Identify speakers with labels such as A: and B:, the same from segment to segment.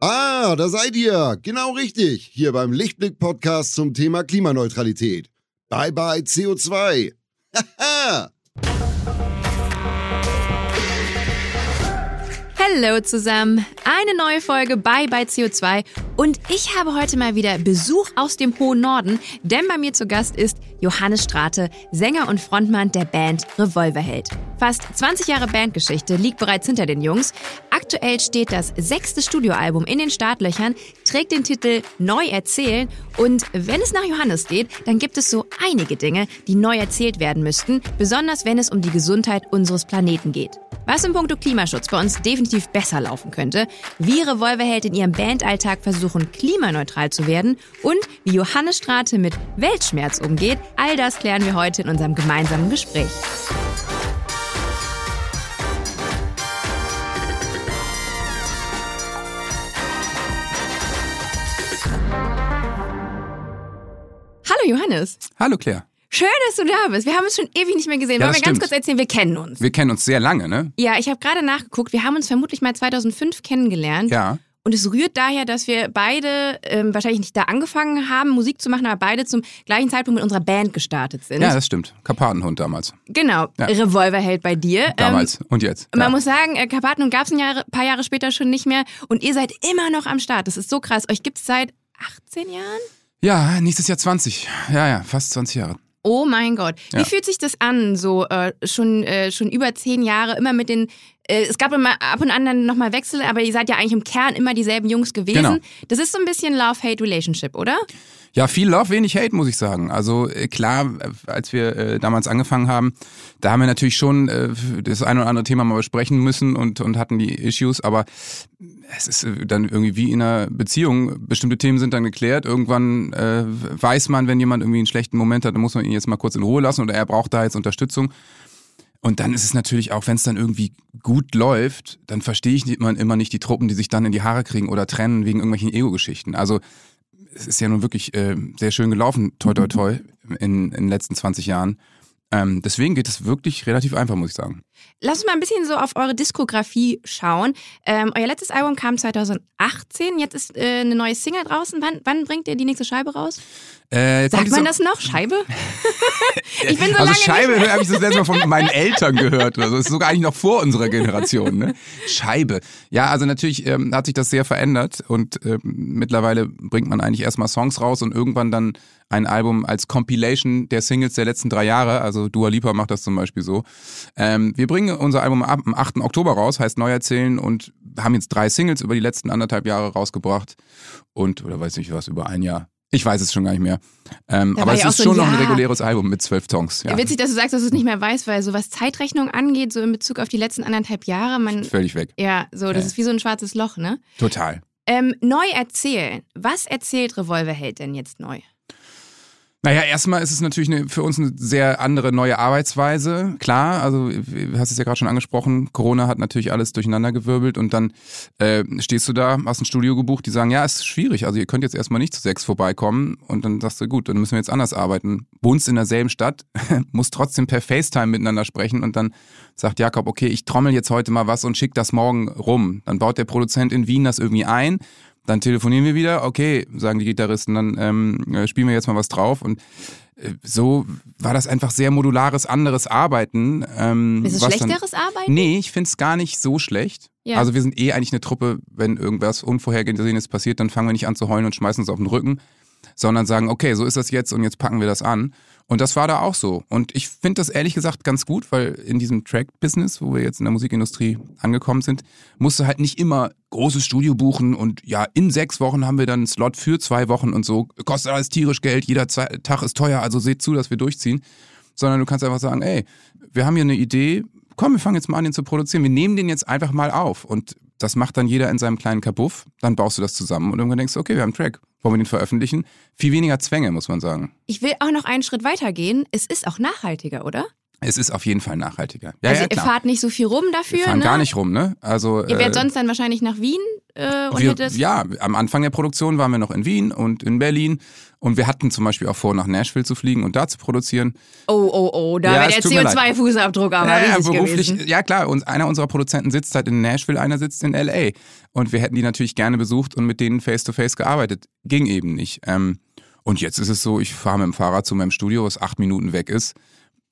A: Ah, da seid ihr. Genau richtig. Hier beim Lichtblick-Podcast zum Thema Klimaneutralität. Bye bye CO2. Haha.
B: Hallo zusammen, eine neue Folge bei bei CO2 und ich habe heute mal wieder Besuch aus dem hohen Norden, denn bei mir zu Gast ist Johannes Strate, Sänger und Frontmann der Band Revolverheld. Fast 20 Jahre Bandgeschichte liegt bereits hinter den Jungs. Aktuell steht das sechste Studioalbum in den Startlöchern, trägt den Titel Neu erzählen und wenn es nach Johannes geht, dann gibt es so einige Dinge, die neu erzählt werden müssten, besonders wenn es um die Gesundheit unseres Planeten geht. Was im Punkto Klimaschutz bei uns definitiv besser laufen könnte, wie Revolverheld in ihrem Bandalltag versuchen, klimaneutral zu werden und wie Johannes Strate mit Weltschmerz umgeht, all das klären wir heute in unserem gemeinsamen Gespräch. Hallo Johannes.
C: Hallo Claire.
B: Schön, dass du da bist. Wir haben uns schon ewig nicht mehr gesehen.
C: Ja,
B: Wollen wir
C: das
B: ganz
C: stimmt.
B: kurz erzählen, wir kennen uns.
C: Wir kennen uns sehr lange, ne?
B: Ja, ich habe gerade nachgeguckt. Wir haben uns vermutlich mal 2005 kennengelernt.
C: Ja.
B: Und es rührt daher, dass wir beide ähm, wahrscheinlich nicht da angefangen haben, Musik zu machen, aber beide zum gleichen Zeitpunkt mit unserer Band gestartet sind.
C: Ja, das stimmt. Karpatenhund damals.
B: genau.
C: Ja.
B: Revolverheld bei dir.
C: Damals. Und jetzt.
B: Ähm, man
C: ja.
B: muss sagen, äh, Karpatenhund gab es ein Jahre, paar Jahre später schon nicht mehr und ihr seid immer noch am Start. Das ist so krass. Euch gibt es seit 18 Jahren?
C: ja, nächstes Jahr 20. Ja, ja, fast 20 Jahre.
B: Oh mein Gott. Wie
C: Ja.
B: fühlt sich das an, so äh, schon, äh, schon über zehn Jahre, immer mit den. Äh, es gab immer ab und an dann nochmal Wechsel, aber ihr seid ja eigentlich im Kern immer dieselben Jungs gewesen.
C: Genau.
B: Das ist so ein bisschen Love-Hate-Relationship, oder?
C: Ja, viel Love, wenig Hate, muss ich sagen. Also äh, klar, äh, als wir äh, damals angefangen haben, da haben wir natürlich schon äh, das ein oder andere Thema mal besprechen müssen und, und hatten die Issues, aber es ist äh, dann irgendwie wie in einer Beziehung. Bestimmte Themen sind dann geklärt. Irgendwann äh, weiß man, wenn jemand irgendwie einen schlechten Moment hat, dann muss man ihn jetzt mal kurz in Ruhe lassen oder er braucht da jetzt Unterstützung. Und dann ist es natürlich auch, wenn es dann irgendwie gut läuft, dann verstehe ich man immer nicht die Truppen, die sich dann in die Haare kriegen oder trennen wegen irgendwelchen Ego-Geschichten. Also es ist ja nun wirklich äh, sehr schön gelaufen, toi toi toi, in, in den letzten 20 Jahren. Ähm, deswegen geht es wirklich relativ einfach, muss ich sagen.
B: Lass uns mal ein bisschen so auf eure Diskografie schauen. Ähm, euer letztes Album kam 2018, jetzt ist äh, eine neue Single draußen. Wann, wann bringt ihr die nächste Scheibe raus?
C: Äh,
B: Sagt man
C: diese-
B: das noch? Scheibe? ich bin so
C: also Scheibe habe ich das letzte Mal von meinen Eltern gehört. Also das ist sogar eigentlich noch vor unserer Generation. Ne? Scheibe. Ja, also natürlich ähm, hat sich das sehr verändert und ähm, mittlerweile bringt man eigentlich erstmal Songs raus und irgendwann dann ein Album als Compilation der Singles der letzten drei Jahre. Also Dua Lipa macht das zum Beispiel so. Ähm, wir bringen unser Album ab, am 8. Oktober raus, heißt Neuerzählen und haben jetzt drei Singles über die letzten anderthalb Jahre rausgebracht und, oder weiß nicht was, über ein Jahr. Ich weiß es schon gar nicht mehr. Ähm, aber es ist
B: so
C: schon noch ein
B: Jahr.
C: reguläres Album mit zwölf Songs. Ja.
B: Witzig, dass du sagst, dass du es nicht mehr weißt, weil so was Zeitrechnung angeht, so in Bezug auf die letzten anderthalb Jahre, man,
C: Völlig weg.
B: ja, so, das
C: Ja.
B: ist wie so ein schwarzes Loch, ne?
C: Total.
B: Ähm, neu erzählen. Was erzählt Revolverheld denn jetzt neu?
C: Naja, erstmal ist es natürlich eine, für uns eine sehr andere neue Arbeitsweise. Klar, also du hast es ja gerade schon angesprochen, Corona hat natürlich alles durcheinandergewirbelt und dann äh, stehst du da, hast ein Studio gebucht, die sagen, ja, es ist schwierig, also ihr könnt jetzt erstmal nicht zu sechs vorbeikommen und dann sagst du, gut, dann müssen wir jetzt anders arbeiten. Wohnst in derselben Stadt, musst trotzdem per FaceTime miteinander sprechen und dann sagt Jakob, okay, ich trommel jetzt heute mal was und schick das morgen rum. Dann baut der Produzent in Wien das irgendwie ein dann telefonieren wir wieder, okay, sagen die Gitarristen, dann ähm, äh, spielen wir jetzt mal was drauf. Und äh, so war das einfach sehr modulares, anderes Arbeiten. Ähm,
B: Ist es
C: was dann-
B: schlechteres Arbeiten?
C: Nee, ich finde es gar nicht so schlecht.
B: Ja.
C: Also wir sind eh eigentlich eine Truppe, wenn irgendwas Unvorhergesehenes passiert, dann fangen wir nicht an zu heulen und schmeißen uns auf den Rücken, sondern sagen, okay, so ist das jetzt und jetzt packen wir das an. Und das war da auch so. Und ich finde das ehrlich gesagt ganz gut, weil in diesem Track-Business, wo wir jetzt in der Musikindustrie angekommen sind, musst du halt nicht immer großes Studio buchen und ja, in sechs Wochen haben wir dann einen Slot für zwei Wochen und so. Kostet alles tierisch Geld, jeder Tag ist teuer, also seht zu, dass wir durchziehen. Sondern du kannst einfach sagen, ey, wir haben hier eine Idee, komm, wir fangen jetzt mal an, den zu produzieren. Wir nehmen den jetzt einfach mal auf. Und das macht dann jeder in seinem kleinen Kabuff. Dann baust du das zusammen und irgendwann denkst du, okay, wir haben einen Track. Wollen wir den veröffentlichen? Viel weniger Zwänge, muss man sagen.
B: Ich will auch noch einen Schritt weiter gehen. Es ist auch nachhaltiger, oder?
C: Es ist auf jeden Fall nachhaltiger. Ja,
B: also
C: ja,
B: ihr fahrt nicht so viel rum dafür,
C: Wir fahren
B: ne?
C: gar nicht rum, ne? Also
B: Ihr wärt
C: äh,
B: sonst dann wahrscheinlich nach Wien äh, und
C: wir,
B: hättet
C: ja, am Anfang der Produktion waren wir noch in Wien und in Berlin und wir hatten zum Beispiel auch vor, nach Nashville zu fliegen und da zu produzieren.
B: Oh, oh, oh, da
C: Ja,
B: wäre der
C: tut mir leid.
B: CO2-Fußabdruck aber
C: ja, ja,
B: riesig
C: beruflich,
B: gewesen.
C: ja klar, uns, einer unserer Produzenten sitzt halt in Nashville, einer sitzt in LA. Und wir hätten die natürlich gerne besucht und mit denen face-to-face gearbeitet. Ging eben nicht. Ähm, und jetzt ist es so, ich fahre mit dem Fahrrad zu meinem Studio, was acht Minuten weg ist,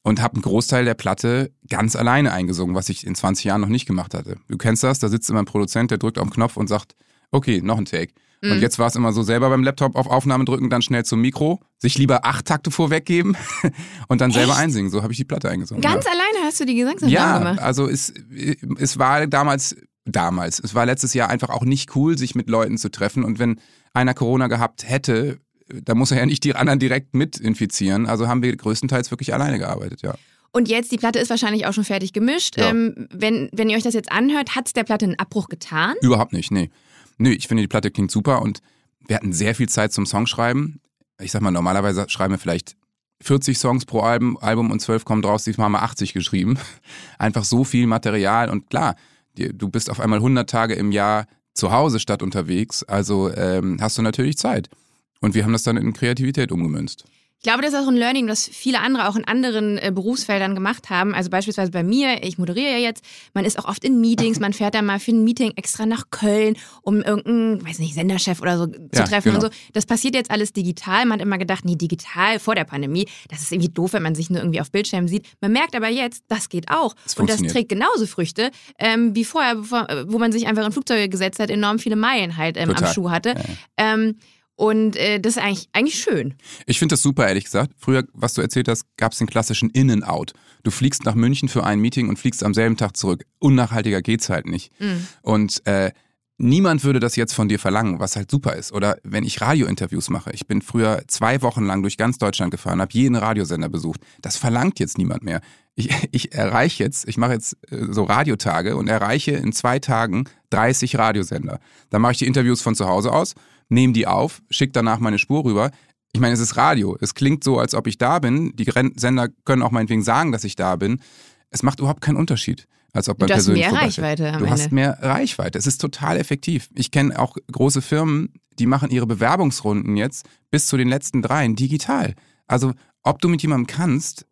C: und habe einen Großteil der Platte ganz alleine eingesungen, was ich in 20 Jahren noch nicht gemacht hatte. Du kennst das, da sitzt immer ein Produzent, der drückt auf den Knopf und sagt, okay, noch ein Take.
B: Mhm.
C: Und jetzt war es immer so selber beim Laptop auf Aufnahme drücken, dann schnell zum Mikro, sich lieber acht Takte vorweggeben und dann selber
B: Echt?
C: einsingen. So habe ich die Platte eingesungen.
B: Ganz
C: ja.
B: alleine hast du die Gesangsaufnahmen
C: Ja,
B: gemacht.
C: also es, es war damals, damals, es war letztes Jahr einfach auch nicht cool, sich mit Leuten zu treffen. Und wenn einer Corona gehabt hätte, da muss er ja nicht die anderen direkt mit infizieren. Also haben wir größtenteils wirklich alleine gearbeitet, ja.
B: Und jetzt, die Platte ist wahrscheinlich auch schon fertig gemischt.
C: Ja.
B: Ähm, wenn, wenn ihr euch das jetzt anhört, hat es der Platte einen Abbruch getan?
C: Überhaupt nicht, nee. Nö, ich finde, die Platte klingt super und wir hatten sehr viel Zeit zum Songschreiben. Ich sag mal, normalerweise schreiben wir vielleicht 40 Songs pro Album, Album und 12 kommen draus, diesmal haben wir 80 geschrieben. Einfach so viel Material und klar, du bist auf einmal 100 Tage im Jahr zu Hause statt unterwegs, also ähm, hast du natürlich Zeit. Und wir haben das dann in Kreativität umgemünzt.
B: Ich glaube, das ist auch ein Learning, das viele andere auch in anderen äh, Berufsfeldern gemacht haben. Also beispielsweise bei mir, ich moderiere ja jetzt, man ist auch oft in Meetings, man fährt dann mal für ein Meeting extra nach Köln, um irgendeinen, weiß nicht, Senderchef oder so zu
C: Ja,
B: treffen und
C: genau.
B: so. Das passiert jetzt alles digital. Man hat immer gedacht, nee, digital vor der Pandemie, das ist irgendwie doof, wenn man sich nur irgendwie auf Bildschirmen sieht. Man merkt aber jetzt, das geht auch.
C: Es
B: und das trägt genauso Früchte, ähm, wie vorher, bevor, wo man sich einfach in Flugzeuge gesetzt hat, enorm viele Meilen halt ähm, am. Schuh hatte.
C: Ja, ja.
B: Ähm, und äh, das ist eigentlich, eigentlich schön.
C: Ich finde das super, ehrlich gesagt. Früher, was du erzählt hast, gab es den klassischen In-and-Out. Du fliegst nach München für ein Meeting und fliegst am selben Tag zurück. Unnachhaltiger geht's halt nicht.
B: Mhm.
C: Und äh, niemand würde das jetzt von dir verlangen, was halt super ist. Oder wenn ich Radiointerviews mache. Ich bin früher zwei Wochen lang durch ganz Deutschland gefahren, habe jeden Radiosender besucht. Das verlangt jetzt niemand mehr. Ich, ich erreiche jetzt, ich mache jetzt äh, so Radiotage und erreiche in zwei Tagen 30 Radiosender. Dann mache ich die Interviews von zu Hause aus, nehme die auf, schicke danach meine Spur rüber. Ich meine, es ist Radio. Es klingt so, als ob ich da bin. Die Sender können auch meinetwegen sagen, dass ich da bin. Es macht überhaupt keinen Unterschied, als ob man
B: Du hast mehr. Reichweite am
C: Du hast
B: Ende.
C: mehr Reichweite. Es ist total effektiv. Ich kenne auch große Firmen, die machen ihre Bewerbungsrunden jetzt bis zu den letzten dreien digital. Also ob du mit jemandem kannst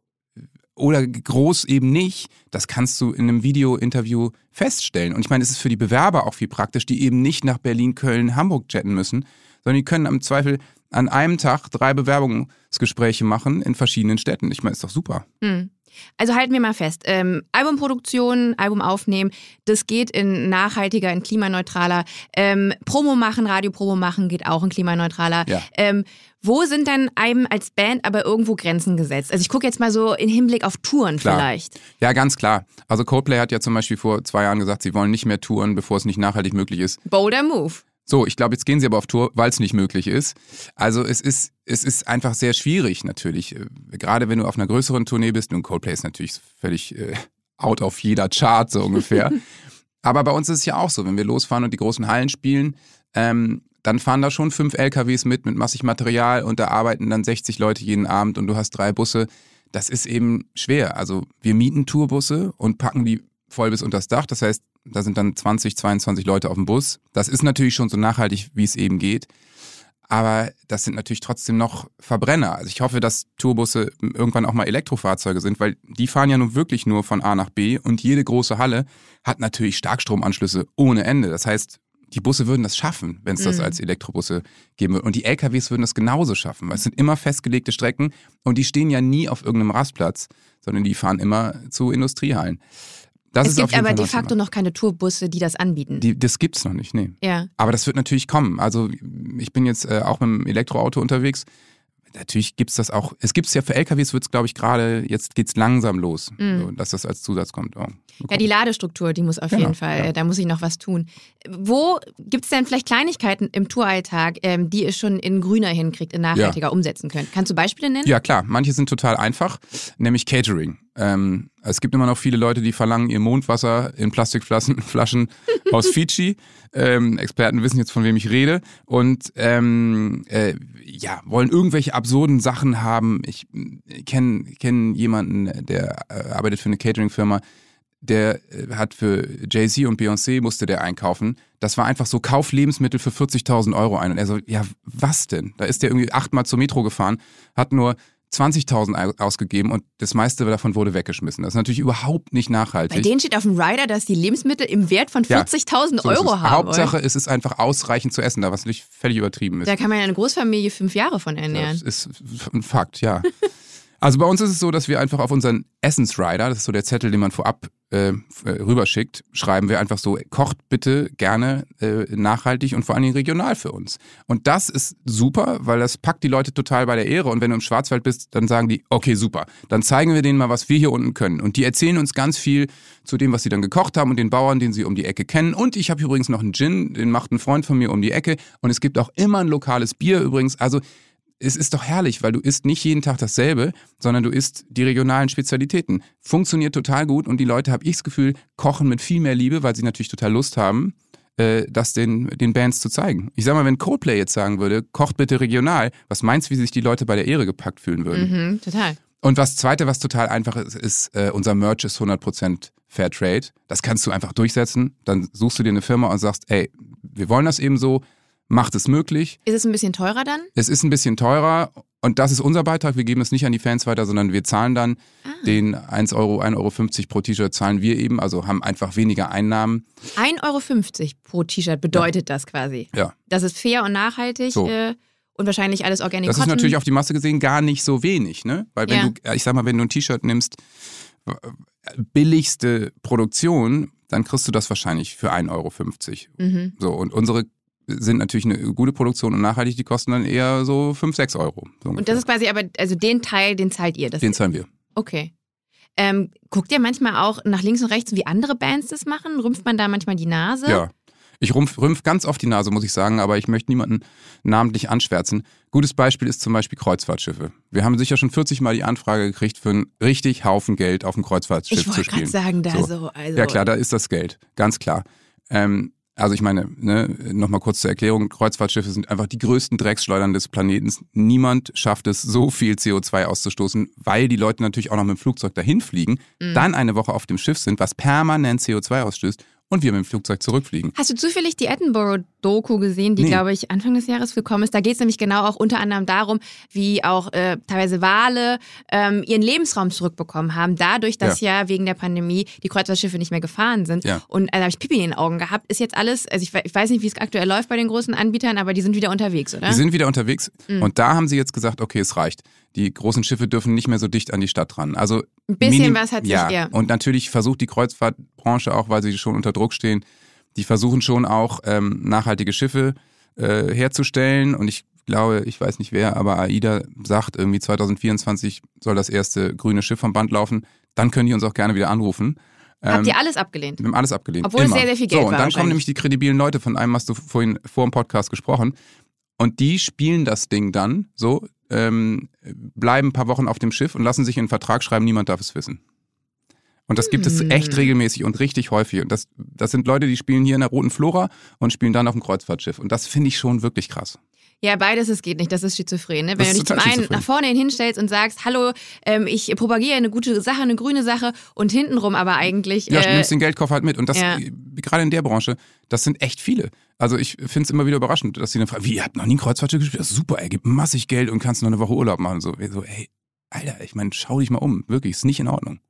C: oder groß eben nicht, das kannst du in einem Video-Interview feststellen. Und ich meine, es ist für die Bewerber auch viel praktisch, die eben nicht nach Berlin, Köln, Hamburg jetten müssen, sondern die können im Zweifel an einem Tag drei Bewerbungsgespräche machen in verschiedenen Städten. Ich meine, ist doch super.
B: Hm. Also halten wir mal fest, ähm, Albumproduktion, Album aufnehmen, das geht in nachhaltiger, in klimaneutraler. Ähm, Promo machen, Radiopromo machen geht auch in klimaneutraler.
C: Ja.
B: Ähm, wo sind denn einem als Band aber irgendwo Grenzen gesetzt? Also ich gucke jetzt mal so in Hinblick auf Touren
C: Klar.
B: vielleicht.
C: Ja, ganz klar. Also Coldplay hat ja zum Beispiel vor zwei Jahren gesagt, sie wollen nicht mehr touren, bevor es nicht nachhaltig möglich ist.
B: Bolder Move.
C: So, ich glaube, jetzt gehen sie aber auf Tour, weil es nicht möglich ist. Also es ist, es ist einfach sehr schwierig natürlich. Äh, Gerade wenn du auf einer größeren Tournee bist, nun Coldplay ist natürlich völlig äh, out auf jeder Chart so ungefähr. aber bei uns ist es ja auch so, wenn wir losfahren und die großen Hallen spielen, ähm, dann fahren da schon fünf LKWs mit, mit massig Material und da arbeiten dann 60 Leute jeden Abend und du hast drei Busse. Das ist eben schwer. Also wir mieten Tourbusse und packen die voll bis unters Dach. Das heißt, da sind dann 20, 22 Leute auf dem Bus. Das ist natürlich schon so nachhaltig, wie es eben geht. Aber das sind natürlich trotzdem noch Verbrenner. Also ich hoffe, dass Tourbusse irgendwann auch mal Elektrofahrzeuge sind, weil die fahren ja nun wirklich nur von A nach B und jede große Halle hat natürlich Starkstromanschlüsse ohne Ende. Das heißt, die Busse würden das schaffen, wenn es das
B: Mhm.
C: als Elektrobusse geben würde. Und die LKWs würden das genauso schaffen, weil es sind immer festgelegte Strecken und die stehen ja nie auf irgendeinem Rastplatz, sondern die fahren immer zu Industriehallen. Das
B: es gibt aber de facto
C: Thema.
B: noch keine Tourbusse, die das anbieten.
C: Die, das gibt's noch nicht, nee.
B: ja.
C: Aber das wird natürlich kommen. Also ich bin jetzt äh, auch mit dem Elektroauto unterwegs. Natürlich gibt's das auch. Es gibt's ja für LKWs wird's glaube ich gerade. Jetzt geht's langsam los,
B: Mhm.
C: so, dass das als Zusatz kommt. Oh,
B: Ja, die Ladestruktur, die muss auf
C: Genau,
B: jeden Fall,
C: ja.
B: äh, da muss ich noch was tun. Wo gibt es denn vielleicht Kleinigkeiten im Touralltag, ähm, die ihr schon in grüner hinkriegt, in nachhaltiger umsetzen könnt? Kannst du Beispiele nennen?
C: Ja klar, manche sind total einfach, nämlich Catering. Ähm, es gibt immer noch viele Leute, die verlangen ihr Mondwasser in Plastikflaschen Flaschen aus Fiji. Ähm, Experten wissen jetzt, von wem ich rede. Und ähm, äh, ja, wollen irgendwelche absurden Sachen haben. Ich kenne kenn jemanden, der äh, arbeitet für eine Catering-Firma, der äh, hat für Jay-Z und Beyoncé musste der einkaufen. Das war einfach so, kauf Lebensmittel für 40.000 Euro ein. Und er so, ja, was denn? Da ist der irgendwie achtmal zur Metro gefahren, hat nur 20.000 ausgegeben und das meiste davon wurde weggeschmissen. Das ist natürlich überhaupt nicht nachhaltig.
B: Bei denen steht auf dem Rider, dass die Lebensmittel im Wert von 40.000 ja, Euro haben.
C: Hauptsache, es ist einfach ausreichend zu essen, da was natürlich völlig übertrieben ist.
B: Da kann man eine Großfamilie fünf Jahre von ernähren.
C: Das ist ein Fakt, ja. Also bei uns ist es so, dass wir einfach auf unseren Essensrider, das ist so der Zettel, den man vorab äh, rüberschickt, schreiben wir einfach so, kocht bitte gerne äh, nachhaltig und vor allen Dingen regional für uns. Und das ist super, weil das packt die Leute total bei der Ehre. Und wenn du im Schwarzwald bist, dann sagen die, okay, super, dann zeigen wir denen mal, was wir hier unten können. Und die erzählen uns ganz viel zu dem, was sie dann gekocht haben und den Bauern, den sie um die Ecke kennen. Und ich habe übrigens noch einen Gin, den macht ein Freund von mir um die Ecke. Und es gibt auch immer ein lokales Bier übrigens. Also es ist doch herrlich, weil du isst nicht jeden Tag dasselbe, sondern du isst die regionalen Spezialitäten. Funktioniert total gut und die Leute, habe ich das Gefühl, kochen mit viel mehr Liebe, weil sie natürlich total Lust haben, äh, das den, den Bands zu zeigen. Ich sag mal, wenn Coldplay jetzt sagen würde, kocht bitte regional, was meinst du, wie sich die Leute bei der Ehre gepackt fühlen würden?
B: Mhm, total.
C: Und was zweite, was total einfach ist, ist, äh, unser Merch ist 100% Fair Trade. Das kannst du einfach durchsetzen. Dann suchst du dir eine Firma und sagst, ey, wir wollen das eben so macht es möglich.
B: Ist es ein bisschen teurer dann?
C: Es ist ein bisschen teurer und das ist unser Beitrag. Wir geben es nicht an die Fans weiter, sondern wir zahlen dann ah. den 1 Euro, 1,50 Euro pro T-Shirt zahlen wir eben, also haben einfach weniger Einnahmen.
B: 1,50 Euro pro T-Shirt bedeutet ja. das quasi.
C: Ja.
B: Das ist fair und nachhaltig. So. Äh, und wahrscheinlich alles Organic
C: Das ist natürlich auf die Masse gesehen gar nicht so wenig, ne? Weil wenn ja. du, ich sag mal, wenn du ein T-Shirt nimmst, billigste Produktion, dann kriegst du das wahrscheinlich für 1,50 Euro. Mhm. So, und unsere sind natürlich eine gute Produktion und nachhaltig, die kosten dann eher so 5, 6 Euro. So
B: und das ist quasi aber, also den Teil, den zahlt ihr?
C: den zahlen wir.
B: Okay. Ähm, guckt ihr manchmal auch nach links und rechts, wie andere Bands das machen? Rümpft man da manchmal die Nase?
C: Ja. Ich rümpf, rümpf ganz oft die Nase, muss ich sagen, aber ich möchte niemanden namentlich anschwärzen. Gutes Beispiel ist zum Beispiel Kreuzfahrtschiffe. Wir haben sicher schon 40 Mal die Anfrage gekriegt, für einen richtig Haufen Geld auf dem Kreuzfahrtschiff zu spielen.
B: Ich wollte sagen, da so. so also
C: ja klar, da ist das Geld, ganz klar. Ähm, also ich meine, ne, nochmal kurz zur Erklärung, Kreuzfahrtschiffe sind einfach die größten Drecksschleudern des Planeten. Niemand schafft es, so viel CO2 auszustoßen, weil die Leute natürlich auch noch mit dem Flugzeug dahin fliegen, mhm. dann eine Woche auf dem Schiff sind, was permanent CO2 ausstößt und wir mit dem Flugzeug zurückfliegen.
B: Hast du zufällig die Edinburgh-Doku gesehen, die, nee. glaube ich, Anfang des Jahres gekommen ist? Da geht es nämlich genau auch unter anderem darum, wie auch äh, teilweise Wale ähm, ihren Lebensraum zurückbekommen haben, dadurch, dass ja. ja wegen der Pandemie die Kreuzfahrtschiffe nicht mehr gefahren sind.
C: Ja.
B: Und also habe ich Pipi in den Augen gehabt. Ist jetzt alles, also ich, ich, weiß nicht, wie es aktuell läuft bei den großen Anbietern, aber die sind wieder unterwegs, oder?
C: Die sind wieder unterwegs. Mhm. Und da haben sie jetzt gesagt, okay, es reicht die großen Schiffe dürfen nicht mehr so dicht an die Stadt ran. Also
B: ein bisschen was hat sich
C: ja.
B: ja.
C: Und natürlich versucht die Kreuzfahrtbranche auch, weil sie schon unter Druck stehen, die versuchen schon auch ähm, nachhaltige Schiffe äh, herzustellen. Und ich glaube, ich weiß nicht wer, aber AIDA sagt irgendwie 2024 soll das erste grüne Schiff vom Band laufen. Dann können die uns auch gerne wieder anrufen.
B: Habt ihr ähm, alles abgelehnt?
C: Wir haben alles abgelehnt.
B: Obwohl Immer. es sehr, sehr viel Geld
C: so, und
B: war.
C: dann kommen nämlich die kredibilen Leute, von einem hast du vorhin vor dem Podcast gesprochen. Und die spielen das Ding dann so, ähm, bleiben ein paar Wochen auf dem Schiff und lassen sich in einen Vertrag schreiben, niemand darf es wissen. Und das gibt es echt hm. regelmäßig und richtig häufig. Und das, das sind Leute, die spielen hier in der Roten Flora und spielen dann auf dem Kreuzfahrtschiff. Und das finde ich schon wirklich krass.
B: Ja, beides, es geht nicht. Das ist schizophren. Ne? Wenn du dich zum einen nach vorne hin hinstellst und sagst, hallo, ähm, ich propagiere eine gute Sache, eine grüne Sache und hintenrum aber eigentlich.
C: Ja, äh, nimmst den Geldkoffer halt mit. Und das, ja. gerade in der Branche, das sind echt viele. Also ich finde es immer wieder überraschend, dass sie dann fragen, wie, ihr habt noch nie ein Kreuzfahrtschiff gespielt? Das ist super, ey, gibt massig Geld und kannst noch eine Woche Urlaub machen. So, so ey, Alter, ich meine, schau dich mal um. Wirklich, ist nicht in Ordnung.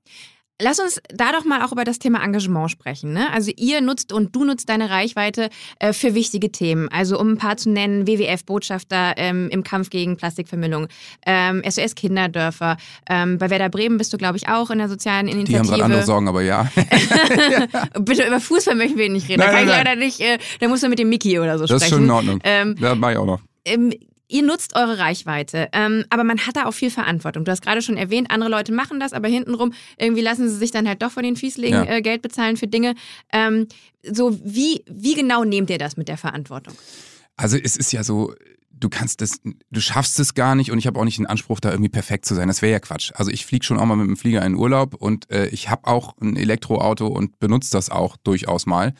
B: Lass uns da doch mal auch über das Thema Engagement sprechen. Ne? Also ihr nutzt und du nutzt deine Reichweite äh, für wichtige Themen. Also um ein paar zu nennen, WWF-Botschafter ähm, im Kampf gegen Plastikvermüllung, ähm, SOS Kinderdörfer. Ähm, bei Werder Bremen bist du, glaube ich, auch in der sozialen Initiative.
C: Die haben gerade andere Sorgen, aber ja.
B: Bitte über Fußball möchten wir nicht reden. Nein, da kann nein, ich leider nicht, äh, da musst du mit dem Mickey oder so
C: das
B: sprechen.
C: Das ist schon in Ordnung. Ähm, ja, mache ich auch noch.
B: Ihr nutzt eure Reichweite, ähm, aber man hat da auch viel Verantwortung. Du hast gerade schon erwähnt, andere Leute machen das, aber hintenrum irgendwie lassen sie sich dann halt doch von den Fiesling ja. äh, Geld bezahlen für Dinge. Ähm, so, wie, wie genau nehmt ihr das mit der Verantwortung?
C: Also es ist ja so, du kannst das, du schaffst es gar nicht und ich habe auch nicht den Anspruch, da irgendwie perfekt zu sein. Das wäre ja Quatsch. Also ich fliege schon auch mal mit dem Flieger in Urlaub und äh, ich habe auch ein Elektroauto und benutze das auch durchaus mal.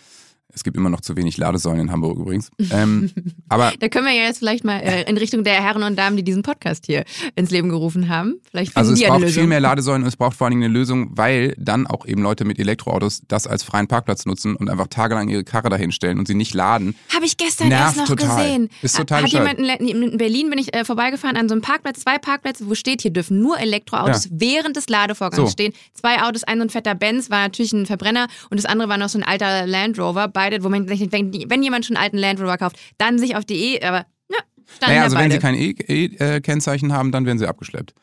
C: Es gibt immer noch zu wenig Ladesäulen in Hamburg übrigens. Ähm, aber
B: da können wir ja jetzt vielleicht mal äh, in Richtung der Herren und Damen, die diesen Podcast hier ins Leben gerufen haben. Vielleicht finden
C: also es braucht viel mehr Ladesäulen und es braucht vor allen Dingen eine Lösung, weil dann auch eben Leute mit Elektroautos das als freien Parkplatz nutzen und einfach tagelang ihre Karre dahin stellen und sie nicht laden.
B: Habe ich gestern
C: Nervt
B: erst noch
C: total.
B: gesehen.
C: Ist total
B: Hat jemand in, in Berlin bin ich äh, vorbeigefahren an so einem Parkplatz, zwei Parkplätze, wo steht, hier dürfen nur Elektroautos
C: Ja.
B: während des Ladevorgangs
C: So.
B: stehen. Zwei Autos, ein so ein fetter Benz war natürlich ein Verbrenner und das andere war noch so ein alter Land Rover. Beide, wo man sich denkt, wenn jemand schon einen alten Land Rover kauft, dann sich auf die E, aber ja, standen
C: Naja,
B: ja
C: also
B: beide.
C: wenn sie kein E-Kennzeichen haben, dann werden sie abgeschleppt.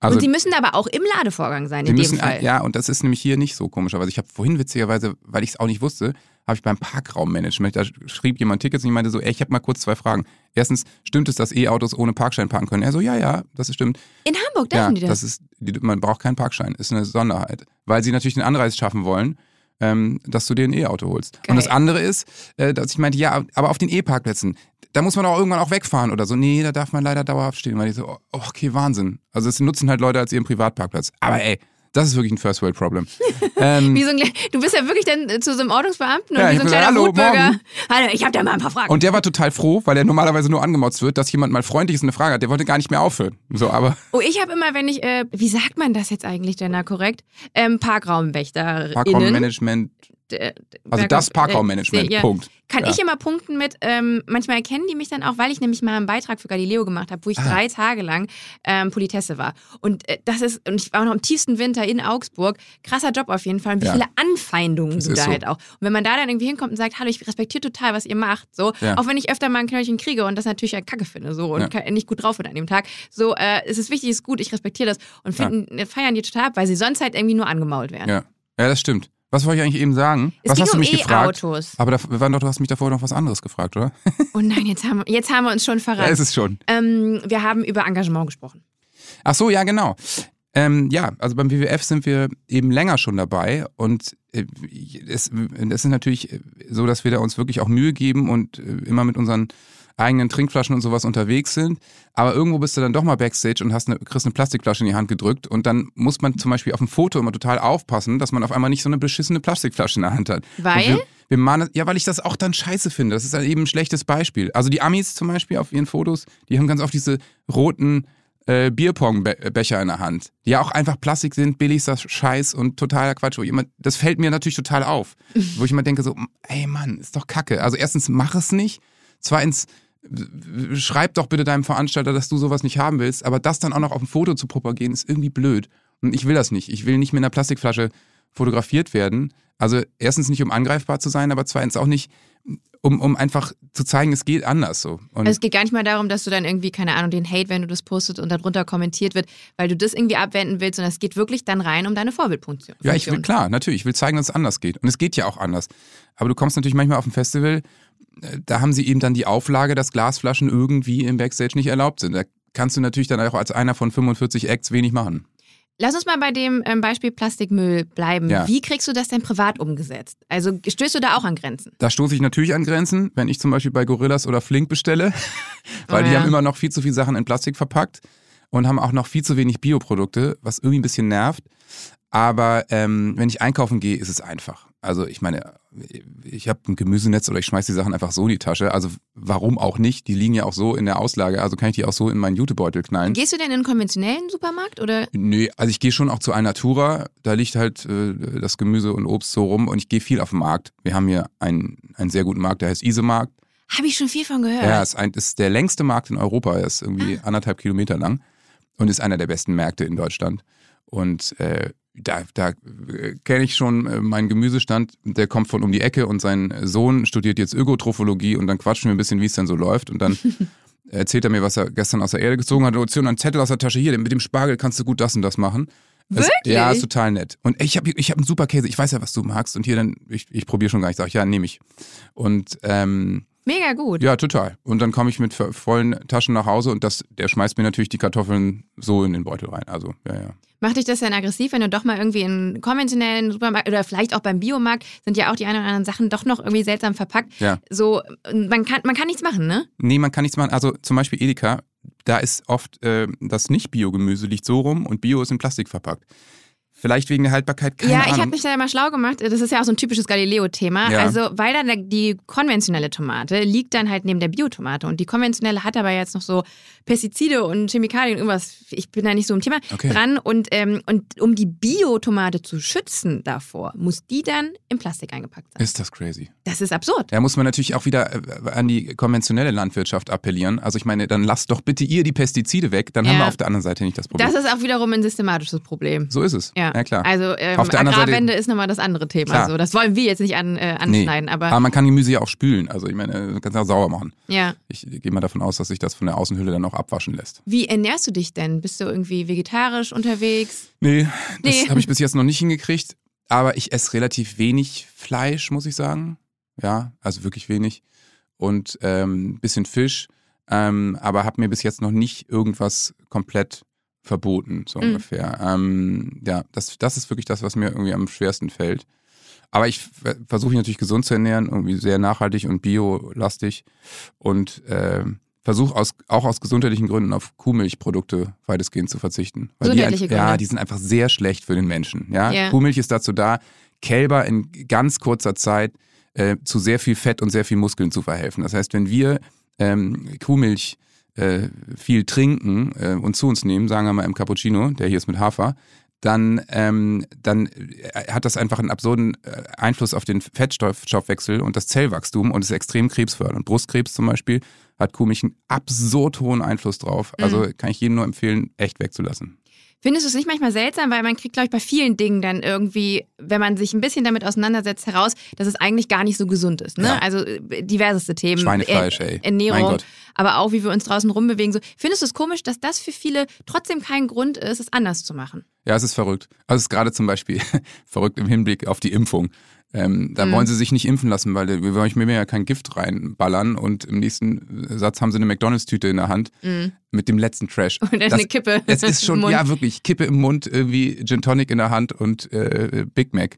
C: Also
B: und sie müssen aber auch im Ladevorgang sein,
C: Sie
B: in
C: müssen,
B: dem Fall.
C: Ja, und das ist nämlich hier nicht so komischerweise. Ich habe vorhin witzigerweise, weil ich es auch nicht wusste, habe ich beim Parkraummanagement, da schrieb jemand Tickets und ich meinte so, ey, ich habe mal kurz zwei Fragen. Erstens, stimmt es, dass E-Autos ohne Parkschein parken können? Er so, ja, ja, das ist stimmt.
B: In Hamburg
C: Ja,
B: dürfen die das.
C: das ist, man braucht keinen Parkschein, ist eine Sonderheit. Weil sie natürlich den Anreiz schaffen wollen, ähm, dass du dir ein E-Auto holst.
B: Geil.
C: Und das andere ist, äh, dass ich meinte, ja, aber auf den E-Parkplätzen, da muss man auch irgendwann auch wegfahren oder so. Nee, da darf man leider dauerhaft stehen. Weil ich so, oh, okay, Wahnsinn. Also es nutzen halt Leute als ihren Privatparkplatz. Aber ey, das ist wirklich ein First World Problem. ähm,
B: Wie so ein, du bist ja wirklich dann äh, zu so einem Ordnungsbeamten
C: Ja,
B: und wie
C: ich
B: so ein kleiner
C: "Hallo,
B: Wutbürger.
C: morgen."
B: Hallo, ich habe da mal ein paar Fragen.
C: und der war total froh, weil er normalerweise nur angemotzt wird, dass jemand mal freundlich ist und eine Frage hat. Der wollte gar nicht mehr aufhören. So, aber
B: Oh, ich habe immer, wenn ich, äh, wie sagt man das jetzt eigentlich, Jenna, korrekt? Ähm, Parkraumwächter.
C: Parkraummanagement,
B: äh,
C: also das Parkraummanagement,
B: ja.
C: Punkt.
B: Kann
C: Ja.
B: ich immer punkten mit, ähm, manchmal erkennen die mich dann auch, weil ich nämlich mal einen Beitrag für Galileo gemacht habe, wo ich
C: Ah.
B: drei Tage lang ähm, Politesse war. Und äh, das ist, und ich war auch noch im tiefsten Winter in Augsburg. Krasser Job auf jeden Fall. Und wie
C: Ja.
B: viele Anfeindungen
C: Das
B: du da
C: so.
B: halt auch. Und wenn man da dann irgendwie hinkommt und sagt, hallo, ich respektiere total, was ihr macht, so, auch wenn ich öfter mal ein Knöllchen kriege und das natürlich ja kacke finde, so, und nicht gut drauf bin an dem Tag, so, äh, es ist wichtig, es ist gut, ich respektiere das und finden, feiern die total ab, weil sie sonst halt irgendwie nur angemault werden.
C: Ja. ja, das stimmt. Was wollte ich eigentlich eben sagen?
B: Es
C: Was hast du
B: um
C: mich gefragt?
B: E-Autos.
C: Aber da, wir waren doch, du hast mich davor noch was anderes gefragt, oder?
B: Oh nein, jetzt haben, wir- jetzt haben wir uns schon
C: Ja,
B: verraten.
C: ist es schon.
B: Ähm, wir haben über Engagement gesprochen.
C: Ach so, ja, genau. Ähm, ja, also beim WWF sind wir eben länger schon dabei und äh, es, es ist natürlich so, dass wir da uns wirklich auch Mühe geben und äh, immer mit unseren eigenen Trinkflaschen und sowas unterwegs sind. Aber irgendwo bist du dann doch mal Backstage und hast eine, kriegst eine Plastikflasche in die Hand gedrückt und dann muss man zum Beispiel auf dem Foto immer total aufpassen, dass man auf einmal nicht so eine beschissene Plastikflasche in der Hand hat.
B: Weil?
C: Wir, mahnen, ja, weil ich das auch dann scheiße finde. Das ist dann eben ein schlechtes Beispiel. Also die Amis zum Beispiel auf ihren Fotos, die haben ganz oft diese roten äh, Bierpongbecher in der Hand, die ja auch einfach Plastik sind, billigster Scheiß und totaler Quatsch. Wo jemand, das fällt mir natürlich total auf. Wo ich immer denke so, ey Mann, ist doch kacke. Also erstens, mach es nicht. Zweitens, schreib doch bitte deinem Veranstalter, dass du sowas nicht haben willst. Aber das dann auch noch auf dem Foto zu propagieren, ist irgendwie blöd. Und ich will das nicht. Ich will nicht mit einer Plastikflasche fotografiert werden. Also erstens nicht, um angreifbar zu sein, aber zweitens auch nicht, um, um einfach zu zeigen, es geht anders so. Und
B: Also es geht gar nicht mal darum, dass du dann irgendwie, keine Ahnung, den Hate, wenn du das postet und darunter kommentiert wird, weil du das irgendwie abwenden willst, sondern es geht wirklich dann rein um deine Vorbildfunktion.
C: Ja, ich will, klar, natürlich. Ich will zeigen, dass es anders geht. Und es geht ja auch anders. Aber du kommst natürlich manchmal auf ein Festival, da haben sie eben dann die Auflage, dass Glasflaschen irgendwie im Backstage nicht erlaubt sind. Da kannst du natürlich dann auch als einer von 45 Acts wenig machen.
B: Lass uns mal bei dem ähm, Beispiel Plastikmüll bleiben.
C: Ja.
B: Wie kriegst du das denn privat umgesetzt? Also stößt du da auch an Grenzen?
C: Da stoße ich natürlich an Grenzen, wenn ich zum Beispiel bei Gorillas oder Flink bestelle, weil
B: Oh
C: die
B: ja.
C: haben immer noch viel zu viel Sachen in Plastik verpackt und haben auch noch viel zu wenig Bioprodukte, was irgendwie ein bisschen nervt. Aber ähm, wenn ich einkaufen gehe, ist es einfach. Also ich meine, ich habe ein Gemüsenetz oder ich schmeiß die Sachen einfach so in die Tasche. Also warum auch nicht? Die liegen ja auch so in der Auslage. Also kann ich die auch so in meinen Jutebeutel knallen.
B: Gehst du denn in einen konventionellen Supermarkt oder?
C: Nee, also ich gehe schon auch zu Alnatura. Da liegt halt äh, das Gemüse und Obst so rum und ich gehe viel auf den Markt. Wir haben hier einen, einen sehr guten Markt, der heißt Isemarkt.
B: Habe ich schon viel von gehört.
C: Ja, ist, ein, ist der längste Markt in Europa. Er ist irgendwie anderthalb Kilometer lang und ist einer der besten Märkte in Deutschland. Und äh, da, da äh, kenne ich schon äh, meinen Gemüsestand. Der kommt von um die Ecke und sein Sohn studiert jetzt Ökotrophologie und dann quatschen wir ein bisschen, wie es dann so läuft. Und dann erzählt er mir, was er gestern aus der Erde gezogen hat. Und einen Zettel aus der Tasche. Hier, mit dem Spargel kannst du gut das und das machen.
B: Wirklich?
C: ja, ist total nett. Und ich habe ich hab einen super Käse. Ich weiß ja, was du magst. Und hier dann, ich, ich probiere schon gar nicht. Sag ich, ja, nehme ich. Und ähm,
B: Mega gut.
C: Ja, total. Und dann komme ich mit vollen Taschen nach Hause und das, der schmeißt mir natürlich die Kartoffeln so in den Beutel rein. Also, ja, ja.
B: Macht dich das denn aggressiv, wenn du doch mal irgendwie in konventionellen Supermarkt oder vielleicht auch beim Biomarkt sind ja auch die ein oder anderen Sachen doch noch irgendwie seltsam verpackt.
C: Ja.
B: So, man kann, man kann nichts machen, ne?
C: Nee, man kann nichts machen. Also zum Beispiel Edeka, da ist oft äh, das Nicht-Bio-Gemüse liegt so rum und Bio ist in Plastik verpackt. Vielleicht wegen der Haltbarkeit, keine
B: ja,
C: Ahnung.
B: ich habe mich da immer schlau gemacht. Das ist ja auch so ein typisches Galileo-Thema.
C: Ja.
B: Also, weil dann die konventionelle Tomate liegt dann halt neben der Biotomate. Und die konventionelle hat aber jetzt noch so Pestizide und Chemikalien und irgendwas. Ich bin da nicht so im Thema
C: Okay.
B: dran. Und, ähm, und um die Biotomate zu schützen davor, muss die dann in Plastik eingepackt sein.
C: Ist das crazy.
B: Das ist absurd.
C: Da muss man natürlich auch wieder äh, an die konventionelle Landwirtschaft appellieren. Also ich meine, dann lasst doch bitte ihr die Pestizide weg, dann haben
B: Ja.
C: wir auf der anderen Seite nicht das Problem.
B: Das ist auch wiederum ein systematisches Problem.
C: so ist es.
B: Ja,
C: klar.
B: Also ähm,
C: Auf der anderen Seite-
B: Agrarwende ist nochmal das andere Thema.
C: Klar.
B: So, das wollen wir jetzt nicht an, äh, anschneiden, aber,
C: Aber man kann Gemüse ja auch spülen. Also ich meine, du kannst auch sauer machen.
B: ja.
C: Ich gehe mal davon aus, dass sich das von der Außenhülle dann auch abwaschen lässt.
B: Wie ernährst du dich denn? Bist du irgendwie vegetarisch unterwegs?
C: Nee, das
B: Nee.
C: habe ich bis jetzt noch nicht hingekriegt. Aber ich esse relativ wenig Fleisch, muss ich sagen. Ja, also wirklich wenig. Und ähm, ein bisschen Fisch. Ähm, aber habe mir bis jetzt noch nicht irgendwas komplett verboten, so
B: Mhm.
C: ungefähr. Ähm, ja, das, das ist wirklich das, was mir irgendwie am schwersten fällt. Aber ich ver- versuche mich natürlich gesund zu ernähren, irgendwie sehr nachhaltig und biolastig und ähm, versuche aus, auch aus gesundheitlichen Gründen auf Kuhmilchprodukte weitestgehend zu verzichten. Weil die, ein- ja,
B: Gründe.
C: die sind einfach sehr schlecht für den Menschen. Ja?
B: Ja.
C: Kuhmilch ist dazu da, Kälber in ganz kurzer Zeit äh, zu sehr viel Fett und sehr viel Muskeln zu verhelfen. Das heißt, wenn wir ähm, Kuhmilch äh, viel trinken äh, und zu uns nehmen, sagen wir mal im Cappuccino, der hier ist mit Hafer, dann, ähm, dann äh, hat das einfach einen absurden äh, Einfluss auf den Fettstoffwechsel und das Zellwachstum und ist extrem krebsfördernd. Brustkrebs zum Beispiel hat Kuhmilch einen absurd hohen Einfluss drauf. Also kann ich jedem nur empfehlen, echt wegzulassen.
B: Findest du es nicht manchmal seltsam, weil man kriegt, glaube ich, bei vielen Dingen dann irgendwie, wenn man sich ein bisschen damit auseinandersetzt, heraus, dass es eigentlich gar nicht so gesund ist. Ne?
C: Ja.
B: Also äh, diverseste Themen.
C: Schweinefleisch,
B: Er-
C: ey.
B: Ernährung,
C: Mein Gott.
B: aber auch wie wir uns draußen rumbewegen. So. Findest du es komisch, dass das für viele trotzdem kein Grund ist, es anders zu machen?
C: Ja, es ist verrückt. Also es ist gerade zum Beispiel verrückt im Hinblick auf die Impfung. Ähm, da
B: Mhm.
C: wollen sie sich nicht impfen lassen, weil wir wollen mir ja kein Gift reinballern und im nächsten Satz haben sie eine McDonalds-Tüte in der Hand mit dem letzten Trash.
B: Und dann
C: Das-
B: eine Kippe.
C: Es ist schon, ja wirklich, Kippe im Mund, irgendwie Gin Tonic in der Hand und äh, Big Mac.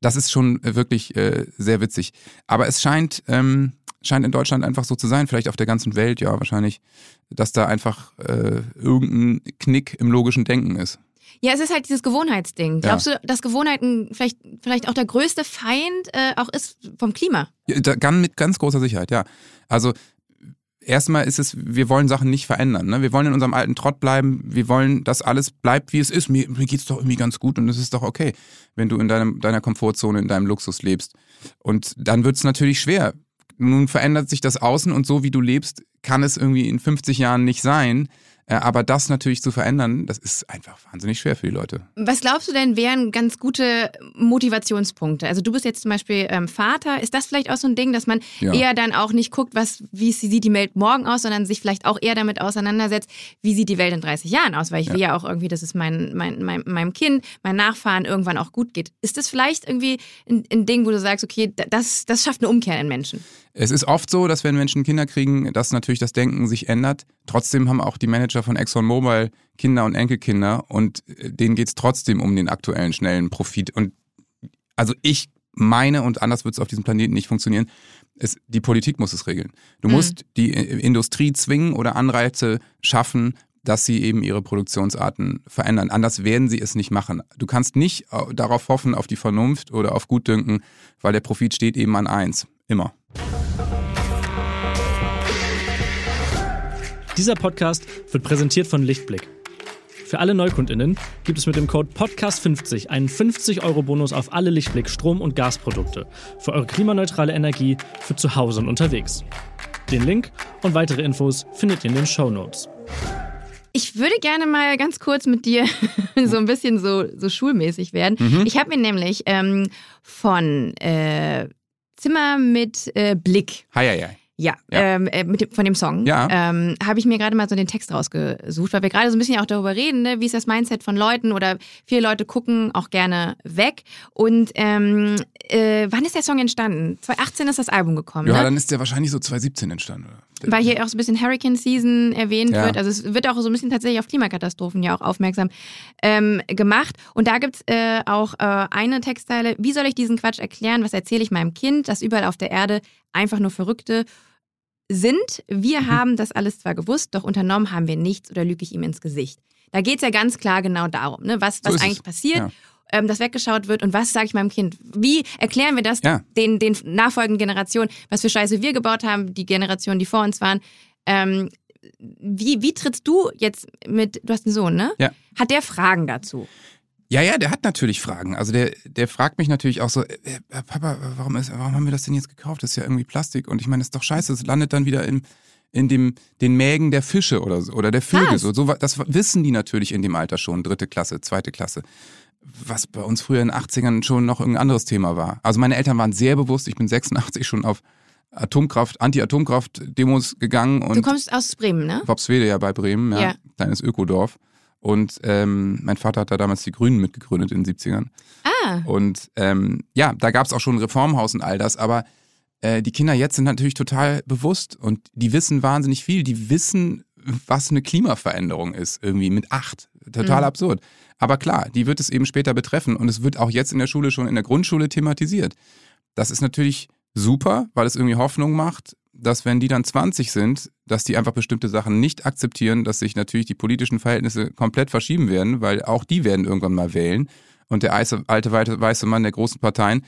C: Das ist schon wirklich äh, sehr witzig. Aber es scheint, ähm, scheint in Deutschland einfach so zu sein, vielleicht auf der ganzen Welt, ja, wahrscheinlich, dass da einfach äh, irgendein Knick im logischen Denken ist.
B: Ja, es ist halt dieses Gewohnheitsding. Glaubst du, dass Gewohnheiten vielleicht, vielleicht auch der größte Feind äh, auch ist vom Klima?
C: Ja, da, ganz, mit ganz großer Sicherheit, ja. Also erstmal ist es, wir wollen Sachen nicht verändern. Ne? Wir wollen in unserem alten Trott bleiben. Wir wollen, dass alles bleibt, wie es ist. Mir, mir geht's doch irgendwie ganz gut und es ist doch okay, wenn du in deinem, deiner Komfortzone, in deinem Luxus lebst. Und dann wird's natürlich schwer. Nun verändert sich das Außen und so wie du lebst, kann es irgendwie in 50 Jahren nicht sein. Äh, Aber das natürlich zu verändern, das ist einfach wahnsinnig schwer für die Leute.
B: Was glaubst du denn wären ganz gute Motivationspunkte? Also du bist jetzt zum Beispiel ähm, Vater. Ist das vielleicht auch so ein Ding, dass man
C: Ja.
B: eher dann auch nicht guckt, was, wie sieht die Welt morgen aus, sondern sich vielleicht auch eher damit auseinandersetzt, wie sieht die Welt in 30 Jahren aus? Weil ich will ja auch irgendwie, dass es mein, mein, mein, meinem Kind, meinen Nachfahren irgendwann auch gut geht. Ist das vielleicht irgendwie ein, ein Ding, wo du sagst, okay, da- das, das schafft eine Umkehr in Menschen?
C: Es ist oft so, dass wenn Menschen Kinder kriegen, dass natürlich das Denken sich ändert. Trotzdem haben auch die Manager von ExxonMobil Kinder und Enkelkinder und äh, denen geht's trotzdem um den aktuellen schnellen Profit. Und also ich meine, und anders wird es auf diesem Planeten nicht funktionieren, es, die Politik muss es regeln. Du musst die äh, Industrie zwingen oder Anreize schaffen, dass sie eben ihre Produktionsarten verändern. Anders werden sie es nicht machen. Du kannst nicht äh, darauf hoffen, auf die Vernunft oder auf Gutdünken, weil der Profit steht eben an eins. Immer.
D: Dieser Podcast wird präsentiert von Lichtblick. Für alle NeukundInnen gibt es mit dem Code PODCAST50 einen 50-Euro-Bonus auf alle Lichtblick Strom- und Gasprodukte für eure klimaneutrale Energie für zu Hause und unterwegs. Den Link und weitere Infos findet ihr in den Shownotes.
B: Ich würde gerne mal ganz kurz mit dir so ein bisschen so, so schulmäßig werden.
C: Mhm.
B: Ich habe mir nämlich ähm, von äh, Zimmer mit äh, Blick
C: Heieiei.
B: Ja,
C: Ja.
B: Ähm, äh, mit dem, von dem Song.
C: Ja.
B: Ähm, Habe ich mir gerade mal so den Text rausgesucht, weil wir gerade so ein bisschen auch darüber reden, ne? wie ist das Mindset von Leuten oder viele Leute gucken auch gerne weg. Und ähm, äh, wann ist der Song entstanden? 2018 ist das Album gekommen.
C: Ja,
B: ne?
C: dann ist der wahrscheinlich so 2017 entstanden. Oder?
B: weil hier auch so ein bisschen Hurricane Season erwähnt
C: Ja.
B: wird. Also es wird auch so ein bisschen tatsächlich auf Klimakatastrophen ja auch aufmerksam ähm, gemacht. Und da gibt's äh, auch äh, eine Textzeile, wie soll ich diesen Quatsch erklären? Was erzähle ich meinem Kind, dass überall auf der Erde einfach nur Verrückte sind? Wir
C: Mhm.
B: haben das alles zwar gewusst, doch unternommen haben wir nichts oder lüge ich ihm ins Gesicht. Da geht's ja ganz klar genau darum, ne? was,
C: So
B: was
C: es.
B: eigentlich passiert.
C: Ja.
B: Ähm, dass weggeschaut wird und was sage ich meinem Kind? Wie erklären wir das
C: Ja.
B: den, den nachfolgenden Generationen, was für Scheiße wir gebaut haben, die Generationen, die vor uns waren? Ähm, wie, wie trittst du jetzt mit, du hast einen Sohn, ne?
C: Ja.
B: Hat der Fragen dazu?
C: Ja, ja, der hat natürlich Fragen. Also der, der fragt mich natürlich auch so, äh, äh, Papa, warum, ist, warum haben wir das denn jetzt gekauft? Das ist ja irgendwie Plastik. Und ich meine, das ist doch scheiße. Es landet dann wieder in, in dem, den Mägen der Fische oder, so, oder der Vögel. So, so, das wissen die natürlich in dem Alter schon, dritte Klasse, zweite Klasse. Was bei uns früher in den 80ern schon noch ein anderes Thema war. Also meine Eltern waren sehr bewusst, ich bin 86 schon auf Atomkraft, Anti-Atomkraft-Demos gegangen und
B: du kommst aus Bremen, ne?
C: Worpswede ja bei Bremen, ja,
B: Ja.
C: kleines Ökodorf. Und ähm, mein Vater hat da damals die Grünen mitgegründet in den 70ern.
B: Ah,
C: Und ähm, ja, da gab es auch schon ein Reformhaus und all das, aber äh, die Kinder jetzt sind natürlich total bewusst und die wissen wahnsinnig viel. Die wissen, was eine Klimaveränderung ist, irgendwie mit acht. Total
B: Mhm.
C: absurd. Aber klar, die wird es eben später betreffen und es wird auch jetzt in der Schule schon in der Grundschule thematisiert. Das ist natürlich super, weil es irgendwie Hoffnung macht, dass wenn die dann 20 sind, dass die einfach bestimmte Sachen nicht akzeptieren, dass sich natürlich die politischen Verhältnisse komplett verschieben werden, weil auch die werden irgendwann mal wählen. Und der alte, weiße Mann der großen Parteien,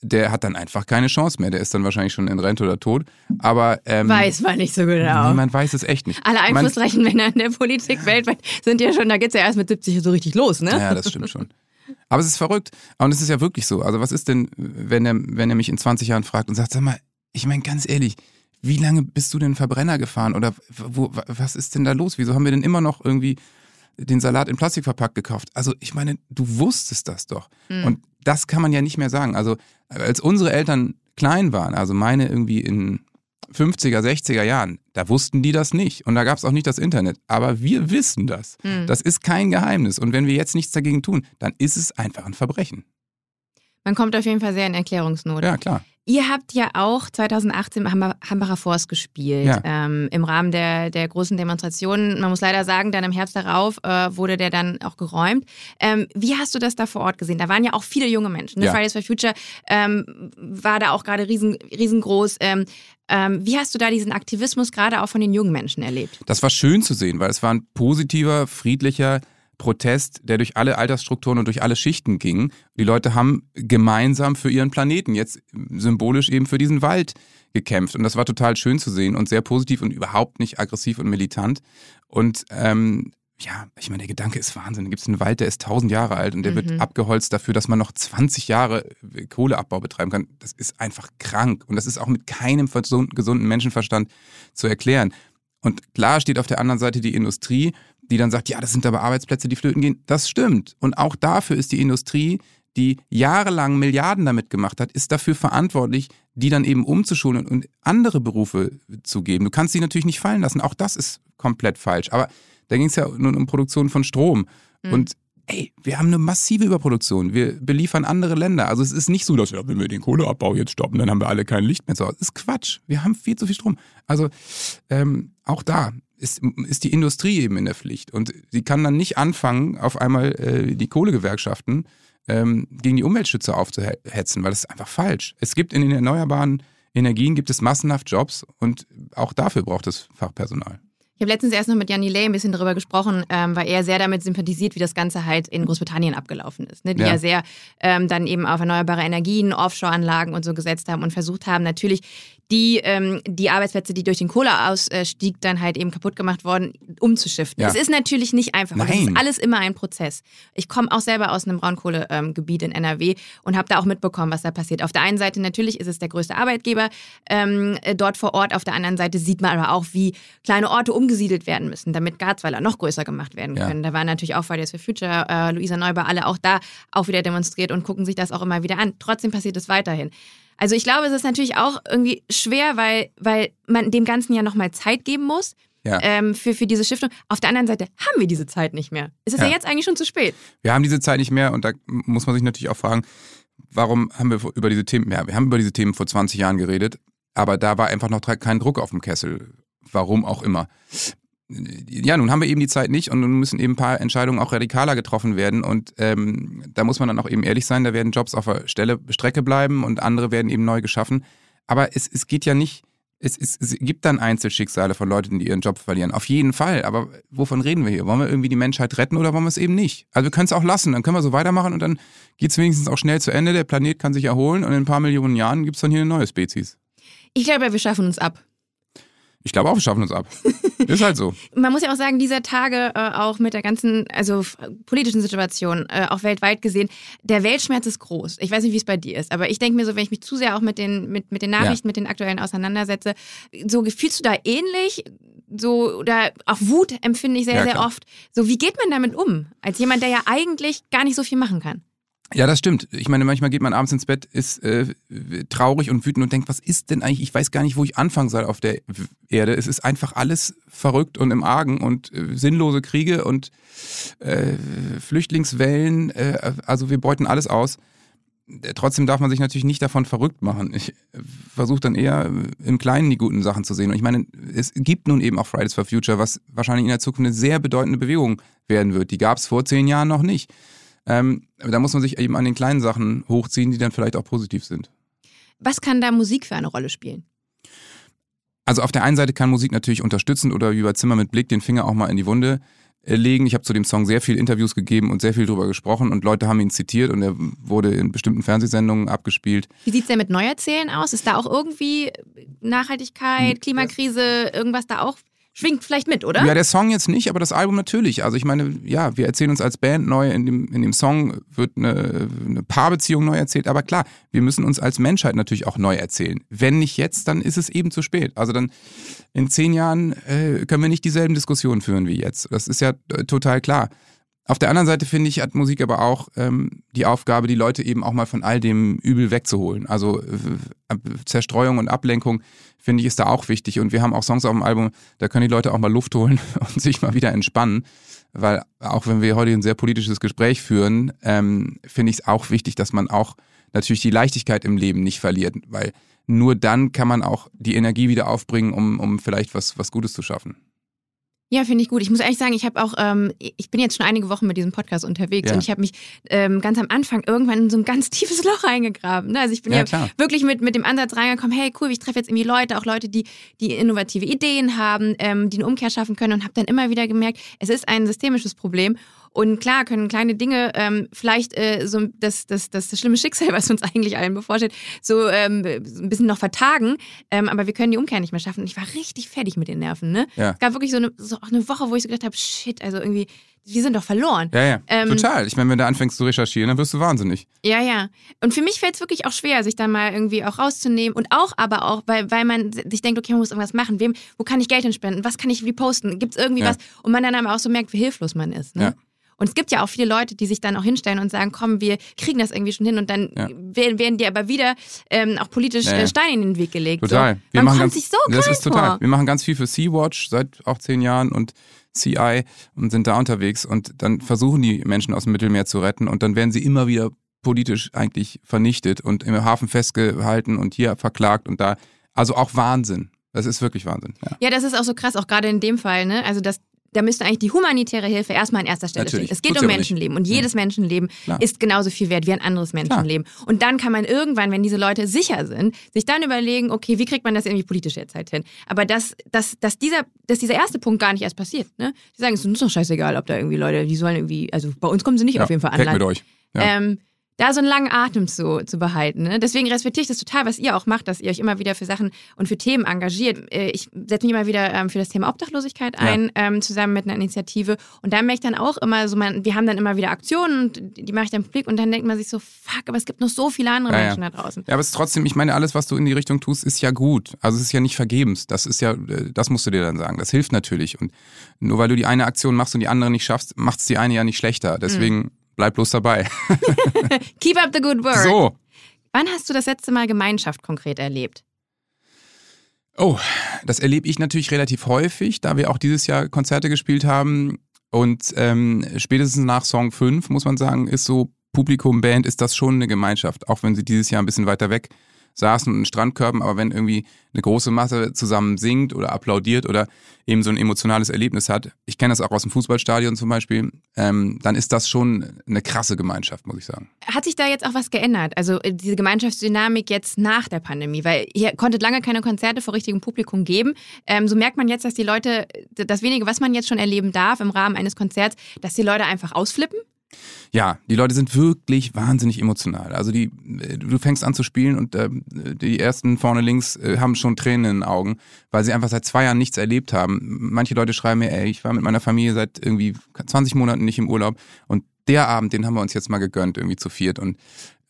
C: der hat dann einfach keine Chance mehr. Der ist dann wahrscheinlich schon in Rente oder tot. Aber ähm,
B: weiß man nicht so genau.
C: niemand weiß es echt nicht.
B: Alle einflussreichen Männer in der Politik weltweit sind ja schon, da geht's ja erst mit 70 so richtig los, ne?
C: Ja, das stimmt schon. Aber es ist verrückt. Und es ist ja wirklich so. Also was ist denn, wenn er, wenn er mich in 20 Jahren fragt und sagt, sag mal, ich meine ganz ehrlich, wie lange bist du denn Verbrenner gefahren? Oder wo, was ist denn da los? Wieso haben wir denn immer noch irgendwie den Salat in Plastik verpackt gekauft? Also ich meine, du wusstest das doch.
B: Hm.
C: Und das kann man ja nicht mehr sagen. Also als unsere Eltern klein waren, also meine irgendwie in 50er, 60er Jahren, da wussten die das nicht. Und da gab es auch nicht das Internet. Aber wir wissen das.
B: Hm.
C: Das ist kein Geheimnis. Und wenn wir jetzt nichts dagegen tun, dann ist es einfach ein Verbrechen.
B: Man kommt auf jeden Fall sehr in Erklärungsnot.
C: Ja, klar.
B: Ihr habt ja auch 2018 im Hamba- Hambacher Forst gespielt,
C: Ja.
B: ähm, im Rahmen der, der großen Demonstrationen. Man muss leider sagen, dann im Herbst darauf äh, wurde der dann auch geräumt. Ähm, wie hast du das da vor Ort gesehen? Da waren ja auch viele junge Menschen. Ne?
C: Ja.
B: Fridays for Future ähm, war da auch gerade riesen, riesengroß. Ähm, ähm, wie hast du da diesen Aktivismus gerade auch von den jungen Menschen erlebt?
C: Das war schön zu sehen, weil es war ein positiver, friedlicher Protest, der durch alle Altersstrukturen und durch alle Schichten ging. Die Leute haben gemeinsam für ihren Planeten, jetzt symbolisch eben für diesen Wald gekämpft. Und das war total schön zu sehen und sehr positiv und überhaupt nicht aggressiv und militant. Und ähm, ja, ich meine, der Gedanke ist Wahnsinn. Da gibt es einen Wald, der ist tausend Jahre alt und der wird
B: Mhm.
C: abgeholzt dafür, dass man noch 20 Jahre Kohleabbau betreiben kann. Das ist einfach krank. Und das ist auch mit keinem gesunden Menschenverstand zu erklären. Und klar steht auf der anderen Seite die Industrie, die dann sagt, ja, das sind aber Arbeitsplätze, die flöten gehen. Das stimmt. Und auch dafür ist die Industrie, die jahrelang Milliarden damit gemacht hat, ist dafür verantwortlich, die dann eben umzuschulen und andere Berufe zu geben. Du kannst sie natürlich nicht fallen lassen. Auch das ist komplett falsch. Aber da ging es ja nun um Produktion von Strom.
B: Mhm.
C: Und ey, wir haben eine massive Überproduktion. Wir beliefern andere Länder. Also es ist nicht so, dass wir, wenn wir den Kohleabbau jetzt stoppen, dann haben wir alle kein Licht mehr zu Hause. Das ist Quatsch. Wir haben viel zu viel Strom. Also ähm, auch da ist, ist die Industrie eben in der Pflicht. Und sie kann dann nicht anfangen, auf einmal äh, die Kohlegewerkschaften ähm, gegen die Umweltschützer aufzuhetzen, weil das ist einfach falsch. Es gibt in den erneuerbaren Energien gibt es massenhaft Jobs und auch dafür braucht es Fachpersonal.
B: Ich habe letztens erst noch mit Jan Lay ein bisschen darüber gesprochen, ähm, weil er sehr damit sympathisiert, wie das Ganze halt in Großbritannien abgelaufen ist. Ne? Die ja,
C: Ja.
B: sehr ähm, dann eben auf erneuerbare Energien, Offshore-Anlagen und so gesetzt haben und versucht haben, natürlich die, ähm, die Arbeitsplätze, die durch den Kohleausstieg dann halt eben kaputt gemacht wurden, umzuschiften.
C: Ja.
B: Es ist natürlich nicht einfach. und Es ist
C: Nein.
B: alles immer ein Prozess. Ich komme auch selber aus einem Braunkohlegebiet in NRW und habe da auch mitbekommen, was da passiert. Auf der einen Seite natürlich ist es der größte Arbeitgeber ähm, äh, dort vor Ort. Auf der anderen Seite sieht man aber auch, wie kleine Orte umgesiedelt werden müssen, damit Garzweiler noch größer gemacht werden
C: Ja.
B: können. Da waren natürlich auch Fridays for Future, äh, Luisa Neubauer, alle auch da auch wieder demonstriert und gucken sich das auch immer wieder an. Trotzdem passiert es weiterhin. Also ich glaube, es ist natürlich auch irgendwie schwer, weil, weil man dem Ganzen ja nochmal Zeit geben muss.
C: Ja.
B: Ähm, für, für diese Stiftung. Auf der anderen Seite haben wir diese Zeit nicht mehr. Es ist ja.
C: Ja.
B: jetzt eigentlich schon zu spät.
C: Wir haben diese Zeit nicht mehr und da muss man sich natürlich auch fragen, warum haben wir über diese Themen, ja, wir haben über diese Themen vor 20 Jahren geredet, aber da war einfach noch kein Druck auf dem Kessel. Warum auch immer. Ja, nun haben wir eben die Zeit nicht und nun müssen eben ein paar Entscheidungen auch radikaler getroffen werden und ähm, da muss man dann auch eben ehrlich sein, da werden Jobs auf der Stelle, Strecke bleiben und andere werden eben neu geschaffen. Aber es, es geht ja nicht, es, es, es gibt dann Einzelschicksale von Leuten, die ihren Job verlieren. Auf jeden Fall. Aber wovon reden wir hier? Wollen wir irgendwie die Menschheit retten oder wollen wir es eben nicht? Also wir können es auch lassen, dann können wir so weitermachen und dann geht es wenigstens auch schnell zu Ende. Der Planet kann sich erholen und in ein paar Millionen Jahren gibt es dann hier eine neue Spezies.
B: Ich glaube, wir schaffen uns ab.
C: Ich glaube auch, wir schaffen uns ab. Ist halt so.
B: Man muss ja auch sagen, dieser Tage äh, auch mit der ganzen, also politischen Situation, äh, auch weltweit gesehen, der Weltschmerz ist groß. Ich weiß nicht, wie es bei dir ist, aber ich denke mir so, wenn ich mich zu sehr auch mit den, mit, mit den Nachrichten, mit den aktuellen auseinandersetze, so fühlst du da ähnlich? So, oder auch Wut empfinde ich sehr,
C: Ja,
B: sehr oft. So, wie geht man damit um? Als jemand, der ja eigentlich gar nicht so viel machen kann.
C: Ja, das stimmt. Ich meine, manchmal geht man abends ins Bett, ist äh, traurig und wütend und denkt, was ist denn eigentlich? Ich weiß gar nicht, wo ich anfangen soll auf der Erde. Es ist einfach alles verrückt und im Argen und äh, sinnlose Kriege und äh, Flüchtlingswellen. Äh, also wir beuten alles aus. Äh, Trotzdem darf man sich natürlich nicht davon verrückt machen. Ich versuche dann eher äh, im Kleinen die guten Sachen zu sehen. Und ich meine, es gibt nun eben auch Fridays for Future, was wahrscheinlich in der Zukunft eine sehr bedeutende Bewegung werden wird. Die gab es vor zehn Jahren noch nicht. Ähm, da muss man sich eben an den kleinen Sachen hochziehen, die dann vielleicht auch positiv sind.
B: Was kann da Musik für eine Rolle spielen?
C: Also auf der einen Seite kann Musik natürlich unterstützend oder wie bei Zimmer mit Blick den Finger auch mal in die Wunde äh, legen. Ich habe zu dem Song sehr viel Interviews gegeben und sehr viel drüber gesprochen und Leute haben ihn zitiert und er wurde in bestimmten Fernsehsendungen abgespielt.
B: Wie sieht's denn mit Neuerzählen aus? Ist da auch irgendwie Nachhaltigkeit, Klimakrise, irgendwas da auch? Schwingt vielleicht mit, oder?
C: Ja, der Song jetzt nicht, aber das Album natürlich. Also ich meine, ja, wir erzählen uns als Band neu, in dem, in dem Song wird eine, eine Paarbeziehung neu erzählt, aber klar, wir müssen uns als Menschheit natürlich auch neu erzählen. Wenn nicht jetzt, dann ist es eben zu spät. Also dann in zehn Jahren äh, können wir nicht dieselben Diskussionen führen wie jetzt. Das ist ja äh, total klar. Auf der anderen Seite finde ich, hat Musik aber auch ähm, die Aufgabe, die Leute eben auch mal von all dem Übel wegzuholen. Also äh, Zerstreuung und Ablenkung finde ich ist da auch wichtig. Und wir haben auch Songs auf dem Album, da können die Leute auch mal Luft holen und sich mal wieder entspannen. Weil auch wenn wir heute ein sehr politisches Gespräch führen, ähm, finde ich es auch wichtig, dass man auch natürlich die Leichtigkeit im Leben nicht verliert. Weil nur dann kann man auch die Energie wieder aufbringen, um, um vielleicht was, was Gutes zu schaffen.
B: Ja, finde ich gut. Ich muss ehrlich sagen, ich habe auch, ähm, ich bin jetzt schon einige Wochen mit diesem Podcast unterwegs
C: Ja.
B: und ich habe mich ähm, ganz am Anfang irgendwann in so ein ganz tiefes Loch reingegraben. Ne? Also ich bin
C: Ja,
B: ja, wirklich mit, mit dem Ansatz reingekommen, hey cool, ich treffe jetzt irgendwie Leute, auch Leute, die, die innovative Ideen haben, ähm, die eine Umkehr schaffen können und habe dann immer wieder gemerkt, es ist ein systemisches Problem. Und klar können kleine Dinge ähm, vielleicht äh, so das, das, das, das schlimme Schicksal, was uns eigentlich allen bevorsteht, so, ähm, so ein bisschen noch vertagen. Ähm, aber wir können die Umkehr nicht mehr schaffen. Und ich war richtig fertig mit den Nerven. Ne?
C: Ja.
B: Es gab wirklich so eine, so eine Woche, wo ich so gedacht habe, shit, also irgendwie, wir sind doch verloren.
C: Ja, ja.
B: Ähm,
C: Total. Ich meine, wenn du anfängst zu recherchieren, dann wirst du wahnsinnig.
B: Ja, ja. Und für mich fällt es wirklich auch schwer, sich dann mal irgendwie auch rauszunehmen und auch aber auch, weil, weil man sich denkt, okay, man muss irgendwas machen. Wem, wo kann ich Geld hinspenden? Was kann ich wie posten? Gibt es irgendwie
C: Ja.
B: was? Und man dann aber auch so merkt, wie hilflos man ist. Ne?
C: Ja.
B: Und es gibt ja auch viele Leute, die sich dann auch hinstellen und sagen, komm, wir kriegen das irgendwie schon hin und dann
C: Ja.
B: werden, werden dir aber wieder ähm, auch politisch
C: Ja, ja.
B: Steine in den Weg gelegt.
C: Total.
B: So.
C: Wir
B: Man
C: machen ganz,
B: sich so
C: Das ist total.
B: vor.
C: Wir machen ganz viel für Sea-Watch seit auch zehn Jahren und CI und sind da unterwegs und dann versuchen die Menschen aus dem Mittelmeer zu retten und dann werden sie immer wieder politisch eigentlich vernichtet und im Hafen festgehalten und hier verklagt und da. Also auch Wahnsinn. Das ist wirklich Wahnsinn. Ja.
B: Ja, das ist auch so krass, auch gerade in dem Fall, ne? Also das, da müsste eigentlich die humanitäre Hilfe erstmal an erster Stelle
C: Natürlich.
B: stehen. Es geht
C: Tut's
B: um
C: ja nicht.
B: Menschenleben und jedes Menschenleben
C: Klar.
B: ist genauso viel wert wie ein anderes Menschenleben. Und dann kann man irgendwann, wenn diese Leute sicher sind, sich dann überlegen, okay, wie kriegt man das irgendwie politisch jetzt halt hin? Aber dass, dass, dass, dieser, dass dieser erste Punkt gar nicht erst passiert, ne? Die sagen, es ist uns doch scheißegal, ob da irgendwie Leute, die sollen irgendwie, also bei uns kommen sie nicht
C: Ja,
B: auf jeden Fall an Land.
C: mit euch. Ja.
B: Ähm, da so einen langen Atem zu, zu behalten. Ne? Deswegen respektiere ich das total, was ihr auch macht, dass ihr euch immer wieder für Sachen und für Themen engagiert. Äh, Ich setze mich immer wieder ähm, für das Thema Obdachlosigkeit ein, ähm, zusammen mit einer Initiative. Und da merke ich dann auch immer so, man, wir haben dann immer wieder Aktionen und die mache ich dann publik und dann denkt man sich so, fuck, aber es gibt noch so viele andere
C: Ja, ja.
B: Menschen da draußen.
C: Ja, aber es ist trotzdem, ich meine, alles, was du in die Richtung tust, ist ja gut. Also es ist ja nicht vergebens. Das ist ja, äh, das musst du dir dann sagen. Das hilft natürlich. Und nur weil du die eine Aktion machst und die andere nicht schaffst, macht es die eine ja nicht schlechter. Deswegen bleib bloß dabei.
B: Keep up the good work.
C: So.
B: Wann hast du das letzte Mal Gemeinschaft konkret erlebt?
C: Oh, das erlebe ich natürlich relativ häufig, da wir auch dieses Jahr Konzerte gespielt haben. Und ähm, spätestens nach Song 5, muss man sagen, ist so Publikum, Band, ist das schon eine Gemeinschaft. Auch wenn sie dieses Jahr ein bisschen weiter weg saßen und in Strandkörben, aber wenn irgendwie eine große Masse zusammen singt oder applaudiert oder eben so ein emotionales Erlebnis hat, ich kenne das auch aus dem Fußballstadion zum Beispiel, ähm, dann ist das schon eine krasse Gemeinschaft, muss ich sagen.
B: Hat sich da jetzt auch was geändert? Also äh, diese Gemeinschaftsdynamik jetzt nach der Pandemie, weil ihr konntet lange keine Konzerte vor richtigem Publikum geben. Ähm, so merkt man jetzt, dass die Leute, das wenige, was man jetzt schon erleben darf im Rahmen eines Konzerts, dass die Leute einfach ausflippen?
C: Ja, die Leute sind wirklich wahnsinnig emotional. Also die, äh, du fängst an zu spielen und äh, die ersten vorne links äh, haben schon Tränen in den Augen, weil sie einfach seit zwei Jahren nichts erlebt haben. Manche Leute schreiben mir, ey, ich war mit meiner Familie seit irgendwie 20 Monaten nicht im Urlaub und der Abend, den haben wir uns jetzt mal gegönnt, irgendwie zu viert. Und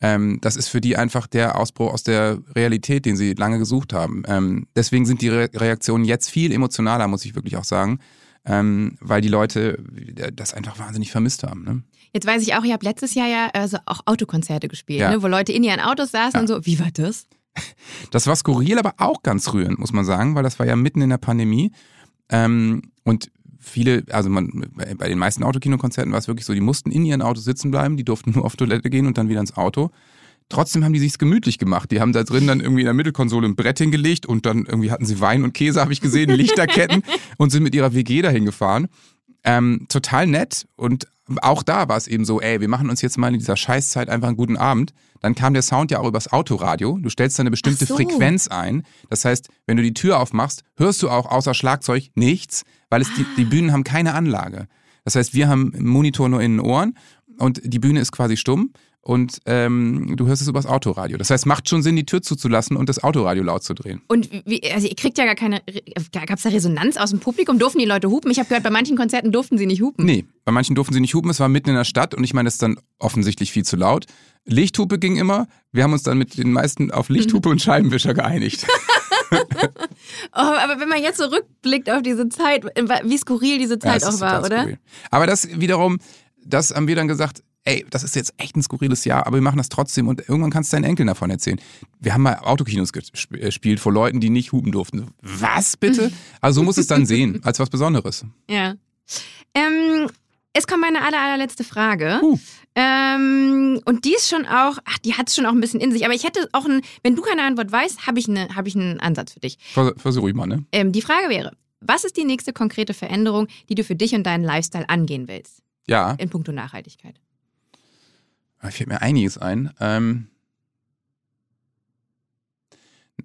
C: ähm, das ist für die einfach der Ausbruch aus der Realität, den sie lange gesucht haben. Ähm, deswegen sind die Re Reaktionen jetzt viel emotionaler, muss ich wirklich auch sagen, ähm, weil die Leute das einfach wahnsinnig vermisst haben. Ne?
B: Jetzt weiß ich auch, ihr habt letztes Jahr ja also auch Autokonzerte gespielt, ja. ne, wo Leute in ihren Autos saßen ja. und so. Wie war das?
C: Das war skurril, aber auch ganz rührend, muss man sagen, weil das war ja mitten in der Pandemie. Ähm, und viele, also man, bei den meisten Autokinokonzerten war es wirklich so, die mussten in ihren Autos sitzen bleiben, die durften nur auf Toilette gehen und dann wieder ins Auto. Trotzdem haben die sich's gemütlich gemacht. Die haben da drin dann irgendwie in der Mittelkonsole ein Brett hingelegt und dann irgendwie hatten sie Wein und Käse, habe ich gesehen, Lichterketten und sind mit ihrer WG dahin gefahren. Ähm, total nett und auch da war es eben so, ey, wir machen uns jetzt mal in dieser Scheißzeit einfach einen guten Abend. Dann kam der Sound ja auch übers Autoradio. Du stellst da eine bestimmte so. Frequenz ein. Das heißt, wenn du die Tür aufmachst, hörst du auch außer Schlagzeug nichts, weil es die, die Bühnen haben keine Anlage. Das heißt, wir haben einen Monitor nur in den Ohren und die Bühne ist quasi stumm und ähm, du hörst es übers Autoradio. Das heißt, macht schon Sinn, die Tür zuzulassen und das Autoradio laut zu drehen.
B: Und wie, also ihr kriegt ja gar keine, gab es da Resonanz aus dem Publikum? Durften die Leute hupen? Ich habe gehört, bei manchen Konzerten durften sie nicht hupen.
C: Nee, bei manchen durften sie nicht hupen. Es war mitten in der Stadt und ich meine, das ist dann offensichtlich viel zu laut. Lichthupe ging immer. Wir haben uns dann mit den meisten auf Lichthupe und Scheibenwischer geeinigt.
B: oh, aber wenn man jetzt so rückblickt auf diese Zeit, wie skurril diese Zeit ja, auch war, oder? Skurril.
C: Aber das wiederum, das haben wir dann gesagt, ey, das ist jetzt echt ein skurriles Jahr, aber wir machen das trotzdem und irgendwann kannst du deinen Enkeln davon erzählen. Wir haben mal Autokinos äh, gespielt vor Leuten, die nicht hupen durften. Was bitte? Also so muss es dann sehen, als was Besonderes.
B: Ja. Ähm, es kommt meine aller, allerletzte Frage. Uh. Ähm, und die ist schon auch, ach, die hat es schon auch ein bisschen in sich. Aber ich hätte auch ein, wenn du keine Antwort weißt, habe ich, ne, hab ich einen Ansatz für dich.
C: Versuch ich mal, ne?
B: Ähm, die Frage wäre, was ist die nächste konkrete Veränderung, die du für dich und deinen Lifestyle angehen willst?
C: Ja.
B: In puncto Nachhaltigkeit.
C: Da fällt mir einiges ein. Ähm,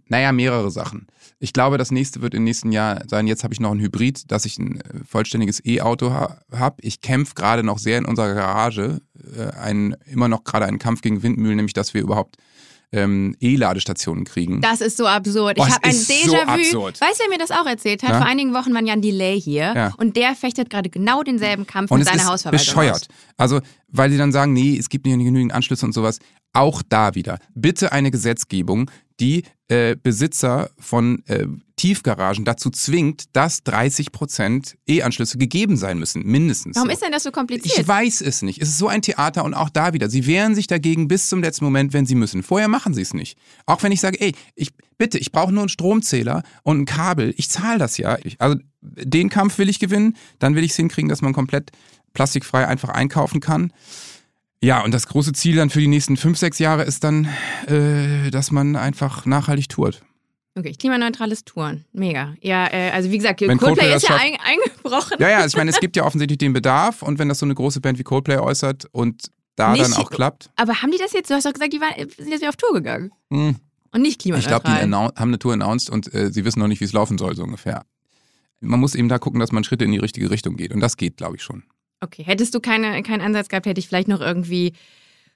C: naja, mehrere Sachen. Ich glaube, das nächste wird im nächsten Jahr sein. Jetzt habe ich noch ein Hybrid, dass ich ein äh, vollständiges E-Auto ha habe. Ich kämpfe gerade noch sehr in unserer Garage, äh, einen, immer noch gerade einen Kampf gegen Windmühlen, nämlich dass wir überhaupt ähm, E-Ladestationen kriegen.
B: Das ist so absurd. Oh, ich habe ein Déjà-vu. So weißt du, wer mir das auch erzählt hat? Ja? Vor einigen Wochen war Jan Delay hier ja. und der fechtet gerade genau denselben Kampf und mit seiner Hausverwaltung.
C: Bescheuert. Aus. Also, weil sie dann sagen, nee, es gibt nicht genügend Anschlüsse und sowas. Auch da wieder. Bitte eine Gesetzgebung, die äh, Besitzer von äh, Tiefgaragen dazu zwingt, dass 30 Prozent E-Anschlüsse gegeben sein müssen, mindestens.
B: Warum ist denn das so kompliziert?
C: Ich weiß es nicht. Es ist so ein Theater und auch da wieder. Sie wehren sich dagegen bis zum letzten Moment, wenn sie müssen. Vorher machen sie es nicht. Auch wenn ich sage, ey, ich bitte, ich brauche nur einen Stromzähler und ein Kabel. Ich zahle das ja. Also den Kampf will ich gewinnen. Dann will ich es hinkriegen, dass man komplett plastikfrei einfach einkaufen kann. Ja, und das große Ziel dann für die nächsten fünf, sechs Jahre ist dann, äh, dass man einfach nachhaltig tourt.
B: Okay, klimaneutrales Touren. Mega. Ja, äh, also wie gesagt, wenn Coldplay, Coldplay ist ja ein, eingebrochen.
C: Ja, ja, also ich meine, es gibt ja offensichtlich den Bedarf und wenn das so eine große Band wie Coldplay äußert und da nicht, dann auch klappt.
B: Aber haben die das jetzt, du hast doch gesagt, die waren, sind jetzt wieder auf Tour gegangen. Hm. Und nicht klimaneutral.
C: Ich glaube, die haben eine Tour announced und äh, sie wissen noch nicht, wie es laufen soll, so ungefähr. Man muss eben da gucken, dass man Schritte in die richtige Richtung geht. Und das geht, glaube ich, schon.
B: Okay, hättest du keine, keinen Ansatz gehabt, hätte ich vielleicht noch irgendwie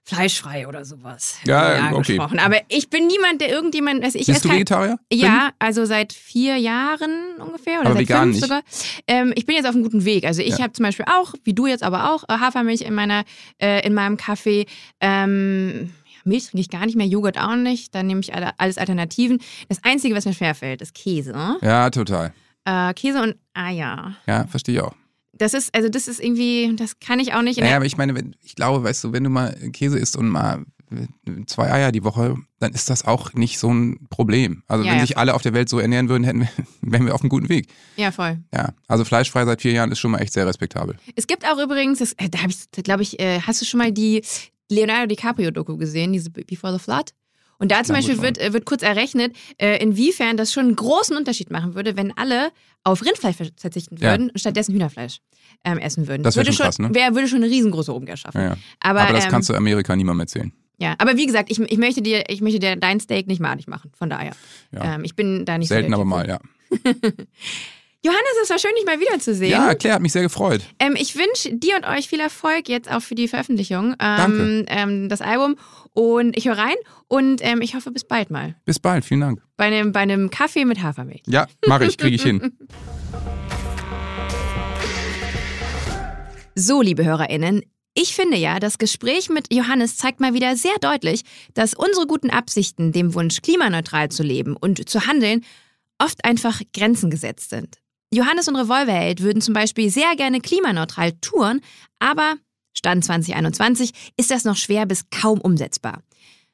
B: fleischfrei oder sowas.
C: Ja, okay.
B: Gesprochen. Aber ich bin niemand, der irgendjemand. Also ich
C: Bist du kein, Vegetarier?
B: Ja, also seit vier Jahren ungefähr oder
C: aber
B: seit
C: vegan
B: fünf
C: nicht.
B: sogar. Ähm, ich bin jetzt auf einem guten Weg. Also ich ja. habe zum Beispiel auch, wie du jetzt aber auch, äh, Hafermilch in meiner, äh, in meinem Kaffee. Ähm, Milch trinke ich gar nicht mehr, Joghurt auch nicht. Dann nehme ich alle, alles Alternativen. Das Einzige, was mir schwerfällt, ist Käse.
C: Ja, total.
B: Äh, Käse und Eier.
C: Ja, verstehe ich auch.
B: Das ist, also das ist irgendwie, das kann ich auch nicht.
C: Naja, aber ich meine, wenn, ich glaube, weißt du, wenn du mal Käse isst und mal zwei Eier die Woche, dann ist das auch nicht so ein Problem. Also
B: Ja,
C: wenn
B: ja.
C: sich alle auf der Welt so ernähren würden, hätten wir, wären wir auf einem guten Weg.
B: Ja, voll.
C: Ja, also fleischfrei seit vier Jahren ist schon mal echt sehr respektabel.
B: Es gibt auch übrigens, das, äh, da habe ich, glaube ich, äh, hast du schon mal die Leonardo DiCaprio-Doku gesehen, diese Before the Flood? Und da zum Beispiel wird, äh, wird kurz errechnet, äh, inwiefern das schon einen großen Unterschied machen würde, wenn alle auf Rindfleisch verzichten
C: Ja.
B: würden und stattdessen Hühnerfleisch ähm, essen würden.
C: Das wär
B: würde
C: schon krass, ne?
B: wär, würde schon eine riesengroße Umkehr schaffen.
C: Ja, ja.
B: Aber,
C: Aber das
B: ähm,
C: kannst du Amerika niemandem erzählen.
B: ja, aber wie gesagt, ich, ich möchte dir, ich möchte dir dein Steak nicht malig machen. Von daher.
C: Ja.
B: Ähm, ich bin da nicht
C: Selten,
B: so
C: aber mal, ja.
B: Johannes, es war schön, dich mal wiederzusehen.
C: Ja, Claire hat mich sehr gefreut.
B: Ähm, ich wünsche dir und euch viel Erfolg jetzt auch für die Veröffentlichung. Ähm,
C: Danke.
B: Ähm, das Album. Und ich höre rein und ähm, ich hoffe bis bald mal.
C: Bis bald, vielen Dank.
B: Bei einem, bei einem Kaffee mit Hafermilch.
C: Ja, mache ich, kriege ich hin.
B: So, liebe HörerInnen, ich finde ja, das Gespräch mit Johannes zeigt mal wieder sehr deutlich, dass unsere guten Absichten, dem Wunsch, klimaneutral zu leben und zu handeln, oft einfach Grenzen gesetzt sind. Johannes und Revolverheld würden zum Beispiel sehr gerne klimaneutral touren, aber Stand 2021 ist das noch schwer bis kaum umsetzbar.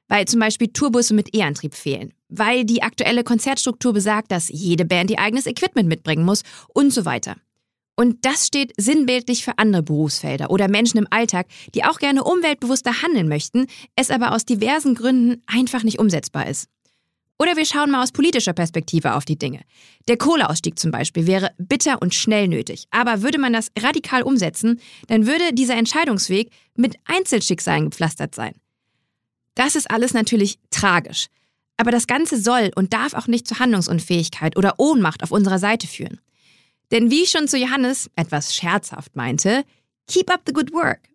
B: Weil zum Beispiel Tourbusse mit E-Antrieb fehlen, weil die aktuelle Konzertstruktur besagt, dass jede Band ihr eigenes Equipment mitbringen muss und so weiter. Und das steht sinnbildlich für andere Berufsfelder oder Menschen im Alltag, die auch gerne umweltbewusster handeln möchten, es aber aus diversen Gründen einfach nicht umsetzbar ist. Oder wir schauen mal aus politischer Perspektive auf die Dinge. Der Kohleausstieg zum Beispiel wäre bitter und schnell nötig. Aber würde man das radikal umsetzen, dann würde dieser Entscheidungsweg mit Einzelschicksalen gepflastert sein. Das ist alles natürlich tragisch. Aber das Ganze soll und darf auch nicht zu Handlungsunfähigkeit oder Ohnmacht auf unserer Seite führen. Denn wie ich schon zu Johannes etwas scherzhaft meinte, keep up the good work.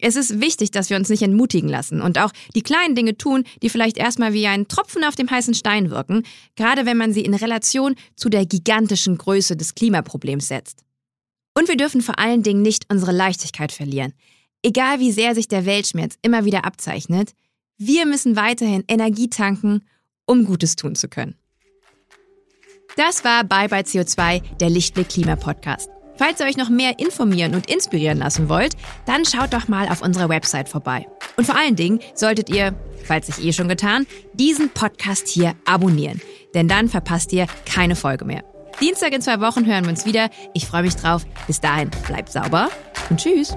B: Es ist wichtig, dass wir uns nicht entmutigen lassen und auch die kleinen Dinge tun, die vielleicht erstmal wie ein Tropfen auf dem heißen Stein wirken, gerade wenn man sie in Relation zu der gigantischen Größe des Klimaproblems setzt. Und wir dürfen vor allen Dingen nicht unsere Leichtigkeit verlieren. Egal wie sehr sich der Weltschmerz immer wieder abzeichnet, wir müssen weiterhin Energie tanken, um Gutes tun zu können. Das war Bye Bye CO2, der Lichtblick Klima Podcast. Falls ihr euch noch mehr informieren und inspirieren lassen wollt, dann schaut doch mal auf unserer Website vorbei. Und vor allen Dingen solltet ihr, falls nicht eh schon getan, diesen Podcast hier abonnieren. Denn dann verpasst ihr keine Folge mehr. Dienstag in zwei Wochen hören wir uns wieder. Ich freue mich drauf. Bis dahin, bleibt sauber und tschüss.